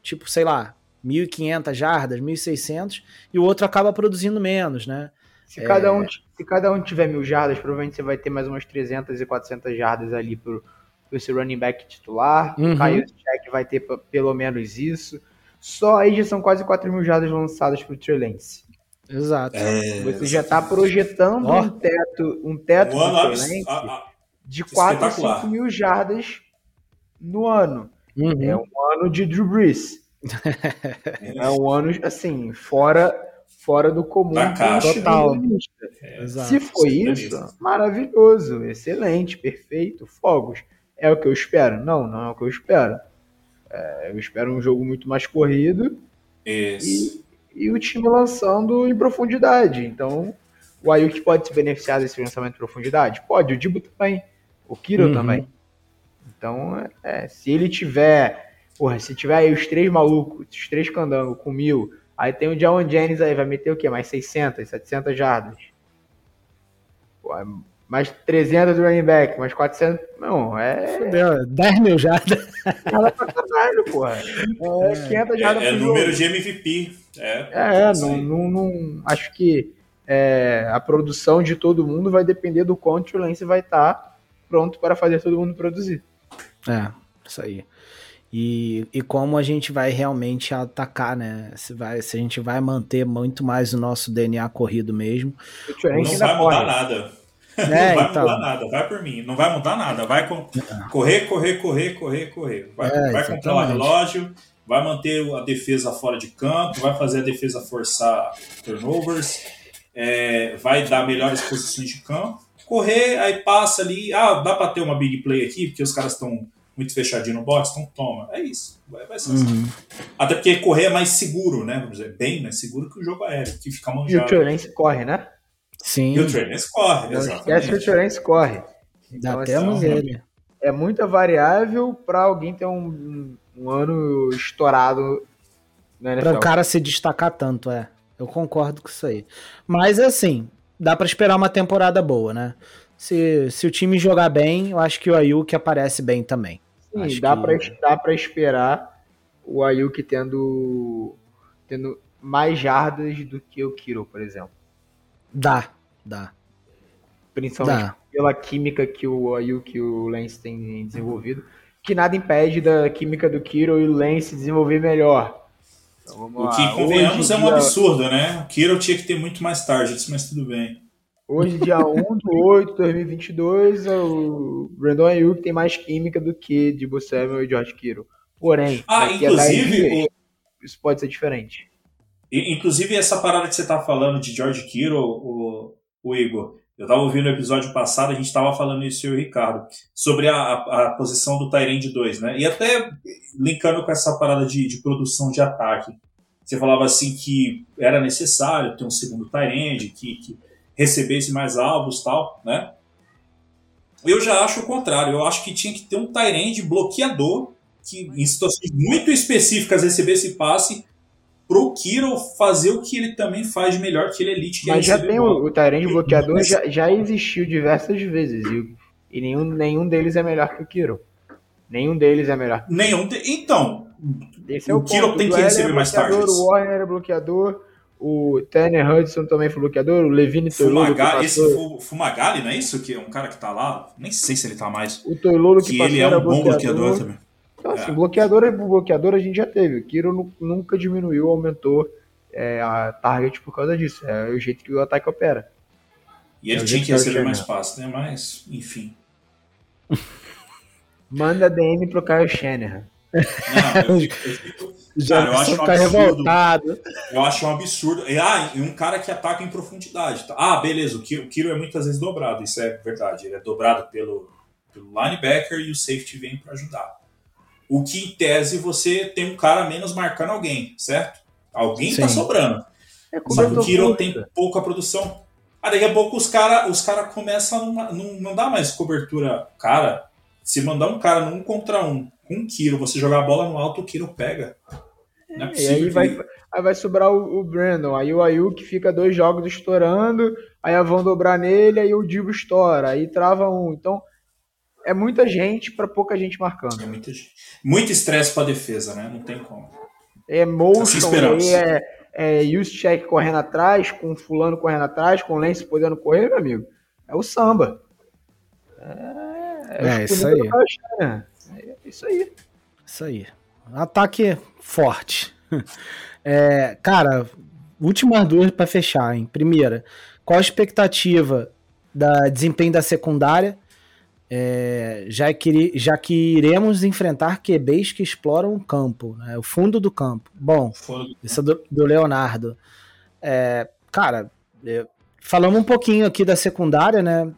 B: tipo, sei lá, 1.500 jardas, 1.600, e o outro acaba produzindo menos, né?
E: Se, cada um, se cada um tiver mil jardas, provavelmente você vai ter mais umas 300 e 400 jardas ali pro, pro esse running back titular.
B: Uhum.
E: O Kyle Check vai ter pelo menos isso. Só aí já são quase 4 mil jardas lançadas pro Trey Lance.
B: Exato.
D: É,
E: Você já tá projetando
B: Ó.
E: um teto, um teto
D: um
E: Lance
D: a- a-
E: de 4 a
D: espetacular.
E: 5 mil jardas no ano.
B: Uhum.
E: É um ano de Drew Brees. É um ano, assim, fora, fora do comum.
D: Da
E: do
D: caixa.
B: Total. Exato.
E: Se foi isso, maravilhoso, excelente, perfeito, fogos. É o que eu espero? Não, não é o que eu espero. É, eu espero um jogo muito mais corrido
D: Isso.
E: e o time lançando em profundidade. Então, o Ayuk pode se beneficiar desse lançamento em profundidade? Pode, o Dibo também, o Kiro
B: Uhum.
E: também. Então, é, se ele tiver, porra, se tiver aí os três malucos, os três candangos com mil, aí tem o Jawan Jennings aí, vai meter o quê? Mais 600, 700 jardas. É mais 300 do running back, mais 400, não, é
B: Fudeu, 10 mil jardas.
E: pra caralho, porra. É 500 jardas
D: É, é
E: por
D: número de MVP. É,
E: É, não, não, não- acho que é, a produção de todo mundo vai depender do quanto o Lance vai estar pronto para fazer todo mundo produzir.
B: É, isso aí. E, e como a gente vai realmente atacar, né? Se, vai, se a gente vai manter muito mais o nosso DNA corrido mesmo.
E: Lance
D: Não vai mudar
E: corre.
D: nada.
B: É,
D: não vai
B: então.
D: mudar nada, vai por mim. Não vai mudar nada. Vai com... correr, correr, correr, correr, correr. Vai,
B: É,
D: vai controlar o relógio, vai manter a defesa fora de campo, vai fazer a defesa forçar turnovers, é, vai dar melhores posições de campo. Correr, aí passa ali. Ah, dá pra ter uma big play aqui, porque os caras estão muito fechadinhos no box, então toma. É isso. Vai, vai ser assim.
B: Uhum.
D: Até porque correr é mais seguro, né? Vamos dizer, bem mais seguro que o jogo aéreo, que fica
E: E o
D: manjado.
E: Trey Lance corre, né?
B: Sim,
D: E o Trey Lance corre,
E: esquece que o
D: exatamente.
E: Trey Lance corre. Então, assim,
B: temos
D: então,
B: ele.
E: É muita variável para alguém ter um, um ano estourado na
B: Pra
E: NFL.
B: o cara se destacar tanto, é. Eu concordo com isso aí. Mas assim, dá pra esperar uma temporada boa, né? Se, se o time jogar bem, eu acho que o Ayuk aparece bem também.
E: Sim,
B: Acho
E: dá,
B: que-
E: pra esperar o Ayuk tendo, tendo mais jardas do que o Kiro, por exemplo.
B: Dá, dá,
E: Principalmente
B: dá.
E: pela química que o Ayuk e o Lance têm desenvolvido. que nada impede da química do Kiro e o Lance desenvolver melhor.
D: Então, o que, convenhamos, é um dia... absurdo, né? O Kiro tinha que ter muito mais targets, mas tudo bem.
E: Hoje, dia 1 de 8 de 2022, o Brandon Ayuk tem mais química do que de Samuel e George Kiro. Porém,
D: ah, inclusive,
E: isso pode ser diferente.
D: Inclusive, essa parada que você tá falando de George Kiro, o, o Igor, eu estava ouvindo o episódio passado, a gente estava falando isso, e o Ricardo, sobre a, a, a posição do Tyrande 2, né? E até linkando com essa parada de, de produção de ataque. Você falava assim que era necessário ter um segundo Tyrande, que, que recebesse mais alvos tal, né? Eu já acho o contrário. Eu acho que tinha que ter um Tyrande bloqueador que, em situações muito específicas, recebesse passe pro Kiro fazer o que ele também faz de melhor, que ele é elite. Que
E: Mas já tem o, o Tyrande bloqueador, já, já existiu diversas vezes, e, e, nenhum, nenhum deles é melhor que o Kiro. Nenhum deles é melhor.
D: Nenhum de... Então, Esse é o, o Kiro tem que receber é mais targets.
E: O Warner é bloqueador, o Tanner Hudson também foi bloqueador, o Levine Toilolo
D: Fumagalli, esse Fumagalli, não é isso? Que é um cara que tá lá, nem sei se ele tá mais.
E: O Toilolo que,
D: que ele é um bom bloqueador também.
E: Então, assim, é. bloqueador é bloqueador a gente já teve. O Kiro nunca diminuiu, aumentou é, a target por causa disso. É o jeito que o ataque opera.
D: E ele é tinha que receber mais fácil, né? Mas, enfim.
E: Manda DM pro Kyle Shanahan.
D: Não, eu, eu, já cara, eu acho um absurdo. Revoltado. Eu acho um absurdo. E, ah, e um cara que ataca em profundidade. Tá? Ah, beleza, o Kiro, o Kiro é muitas vezes dobrado, isso é verdade. Ele é dobrado pelo, pelo linebacker e o safety vem para ajudar. O que, em tese, você tem um cara menos marcando alguém, certo? Alguém tá Sim. tá sobrando. É Só que o Kiro tem pouca produção. Ah, daqui a pouco os caras os cara começam a não, não dá mais cobertura. Cara, se mandar um cara num contra um com um Kiro, você jogar a bola no alto, o Kiro pega.
E: Não é possível. E aí, que... vai, aí vai sobrar o, o Brandon. Aí o Ayuk fica dois jogos estourando, aí vão dobrar nele, aí o Divo estoura, aí trava um. Então, é muita gente para pouca gente marcando.
D: É muita gente. Muito estresse para defesa, né? Não tem como.
E: É motion, assim é, é check correndo atrás, com fulano correndo atrás, com Lance podendo correr, meu amigo. É o samba.
B: É, é, é isso aí.
E: É isso aí.
B: Isso aí. Ataque forte. É, cara, últimas duas para fechar, hein? Primeira, qual a expectativa da desempenho da secundária? É, já, que, já que iremos enfrentar QBs que exploram o campo, né, o fundo do campo. Bom, isso é do, do Leonardo. É, cara, é, falamos um pouquinho aqui da secundária, né?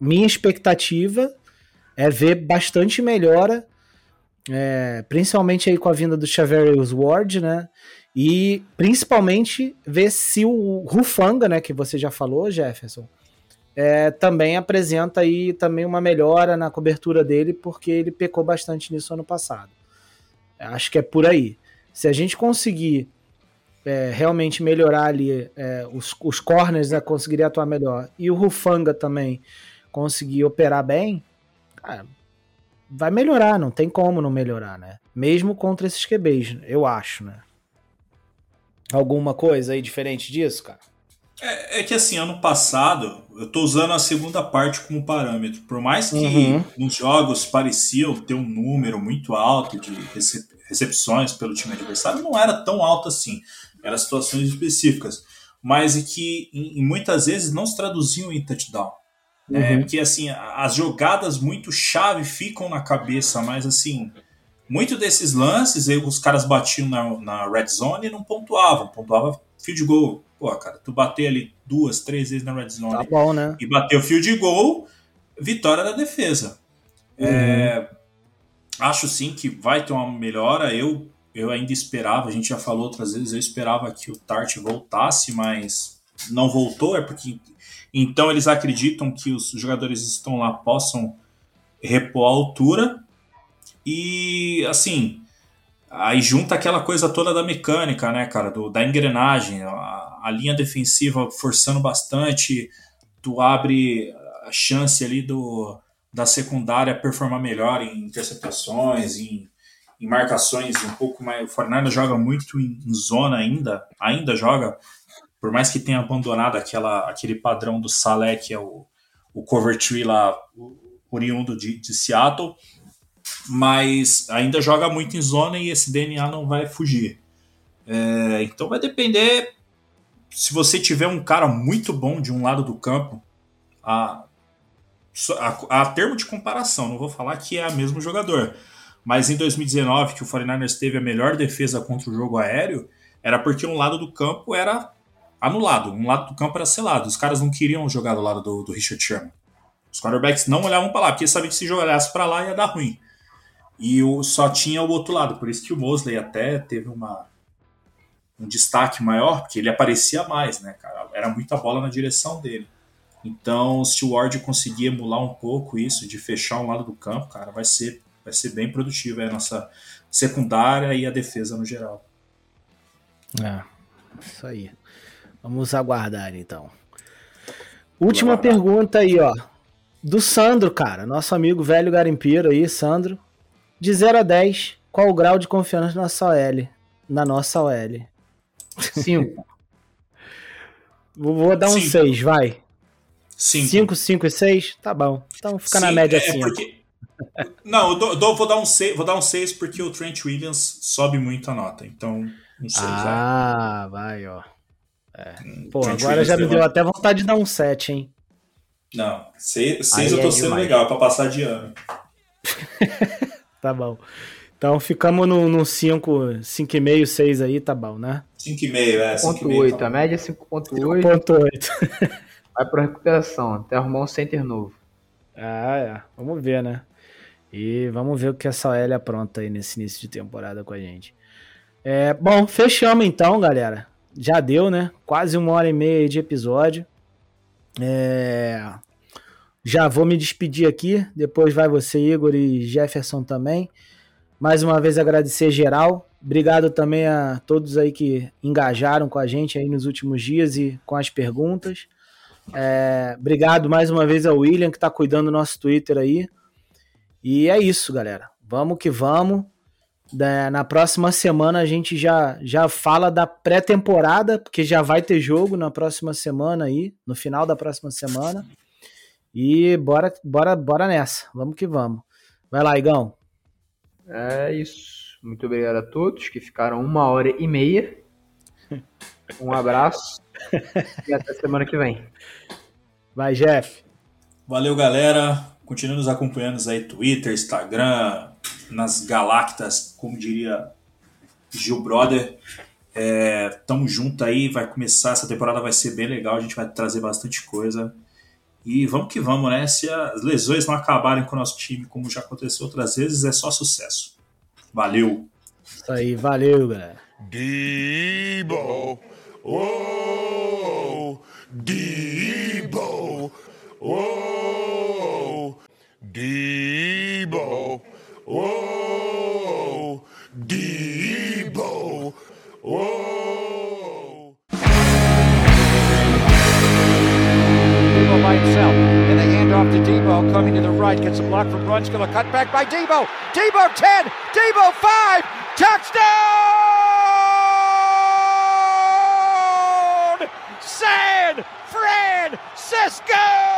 B: Minha expectativa é ver bastante melhora, é, principalmente aí com a vinda do Xaverius Ward, né? E principalmente ver se o Rufanga, né, que você já falou, Jefferson, é, também apresenta aí também uma melhora na cobertura dele, porque ele pecou bastante nisso ano passado. Acho que é por aí. Se a gente conseguir é, realmente melhorar ali é, os, os corners, né, conseguiria atuar melhor, e o Rufanga também conseguir operar bem, cara, vai melhorar, não tem como não melhorar, né? Mesmo contra esses QBs, eu acho, né? Alguma coisa aí diferente disso, cara?
D: É, é, que assim, ano passado, eu tô usando a segunda parte como parâmetro. Por mais que uhum. nos jogos pareciam ter um número muito alto de recep recepções pelo time adversário, não era tão alto assim. Eram situações específicas. Mas e que em, em muitas vezes não se traduziam em touchdown. É, uhum. É, porque assim, as jogadas muito chave ficam na cabeça, mas assim, muito desses lances, os caras batiam na, na red zone e não pontuavam, pontuava field goal Pô, cara, tu bater ali duas, três vezes na red zone
B: tá bom, né?
D: e bater o fio de gol, vitória da defesa. Uhum. É, acho sim que vai ter uma melhora. Eu, eu ainda esperava, a gente já falou outras vezes, eu esperava que o Tart voltasse, mas não voltou, é porque então eles acreditam que os jogadores estão lá possam repor a altura. E assim, aí junta aquela coisa toda da mecânica, né, cara, do, da engrenagem. A, a linha defensiva forçando bastante, tu abre a chance ali do, da secundária performar melhor em interceptações, em, em marcações um pouco mais. O Fortnite joga muito em, em, zona ainda, ainda joga, por mais que tenha abandonado aquela, aquele padrão do Salé, que é o, o cover tree lá, oriundo de, de Seattle. mas ainda joga muito em zona e esse DNA não vai fugir. É, então vai depender. Se você tiver um cara muito bom de um lado do campo, a, a, a termo de comparação, não vou falar que é o mesmo jogador, mas em 2019, que o 49ers teve a melhor defesa contra o jogo aéreo, era porque um lado do campo era anulado, um lado do campo era selado. Os caras não queriam jogar do lado do, do Richard Sherman. Os quarterbacks não olhavam para lá, porque sabiam que se jogasse para lá ia dar ruim. E o, só tinha o outro lado, por isso que o Mosley até teve uma, um destaque maior, porque ele aparecia mais, né, cara? Era muita bola na direção dele. Então, se o Ward conseguir emular um pouco isso, de fechar um lado do campo, cara, vai ser, vai ser bem produtivo a nossa secundária e a defesa no geral.
B: É, isso aí. Vamos aguardar então. Última pergunta aí, ó. Do Sandro, cara, nosso amigo velho garimpeiro aí, Sandro. De 0 a 10, qual o grau de confiança na nossa OL? Na nossa OL? 5. Vou dar um 6, vai. 5, 5 e 6? Tá bom. Então fica Sim, na média 5. É porque...
D: Não, eu, dou, eu dou, vou, dar um 6, vou dar um 6 porque o Trent Williams sobe muito a nota. Então, um 6.
B: Ah, vai, vai ó. É. Pô, Trent agora já me deu até vontade de dar um 7, hein?
D: Não, 6 eu tô é sendo demais. legal pra passar de ano.
B: tá bom. Então ficamos no 5, 5,5, 6 aí, tá bom, né?
D: 5,5, é.
E: 5,8, tá a média é 5,8. 5,8. Vai pra recuperação, até arrumar um center novo.
B: Ah, é. Vamos ver, né? E vamos ver o que essa L apronta aí nesse início de temporada com a gente. É, bom, fechamos então, galera. Já deu, né? Quase uma hora e meia de episódio. É... Já vou me despedir aqui. Depois vai você, Igor e Jefferson também. Mais uma vez agradecer geral. Obrigado também a todos aí que engajaram com a gente aí nos últimos dias e com as perguntas. É, obrigado mais uma vez ao William que está cuidando do nosso Twitter aí. E é isso, galera. Vamos que vamos. Na próxima semana a gente já, já fala da pré-temporada, porque já vai ter jogo na próxima semana aí, no final da próxima semana. E bora, bora, bora nessa. Vamos que vamos. Vai lá, Igão.
E: É isso. Muito obrigado a todos que ficaram uma hora e meia. Um abraço e até semana que vem.
B: Vai, Jeff.
D: Valeu, galera. Continue nos acompanhando aí, Twitter, Instagram, nas Galactas, como diria Gil Brother. É, tamo junto aí, vai começar, essa temporada vai ser bem legal, a gente vai trazer bastante coisa. E vamos que vamos, né? Se as lesões não acabarem com o nosso time, como já aconteceu outras vezes, é só sucesso. Valeu!
B: Isso aí, valeu, galera.
F: Debo! Oh! Debo! Oh! Debo! Whoa, Debo. Whoa.
G: Debo by himself. And a handoff to Debo coming to the right. Gets a block from Brunskill. A cut back by Debo. Debo 10. Debo 5. Touchdown! San Francisco!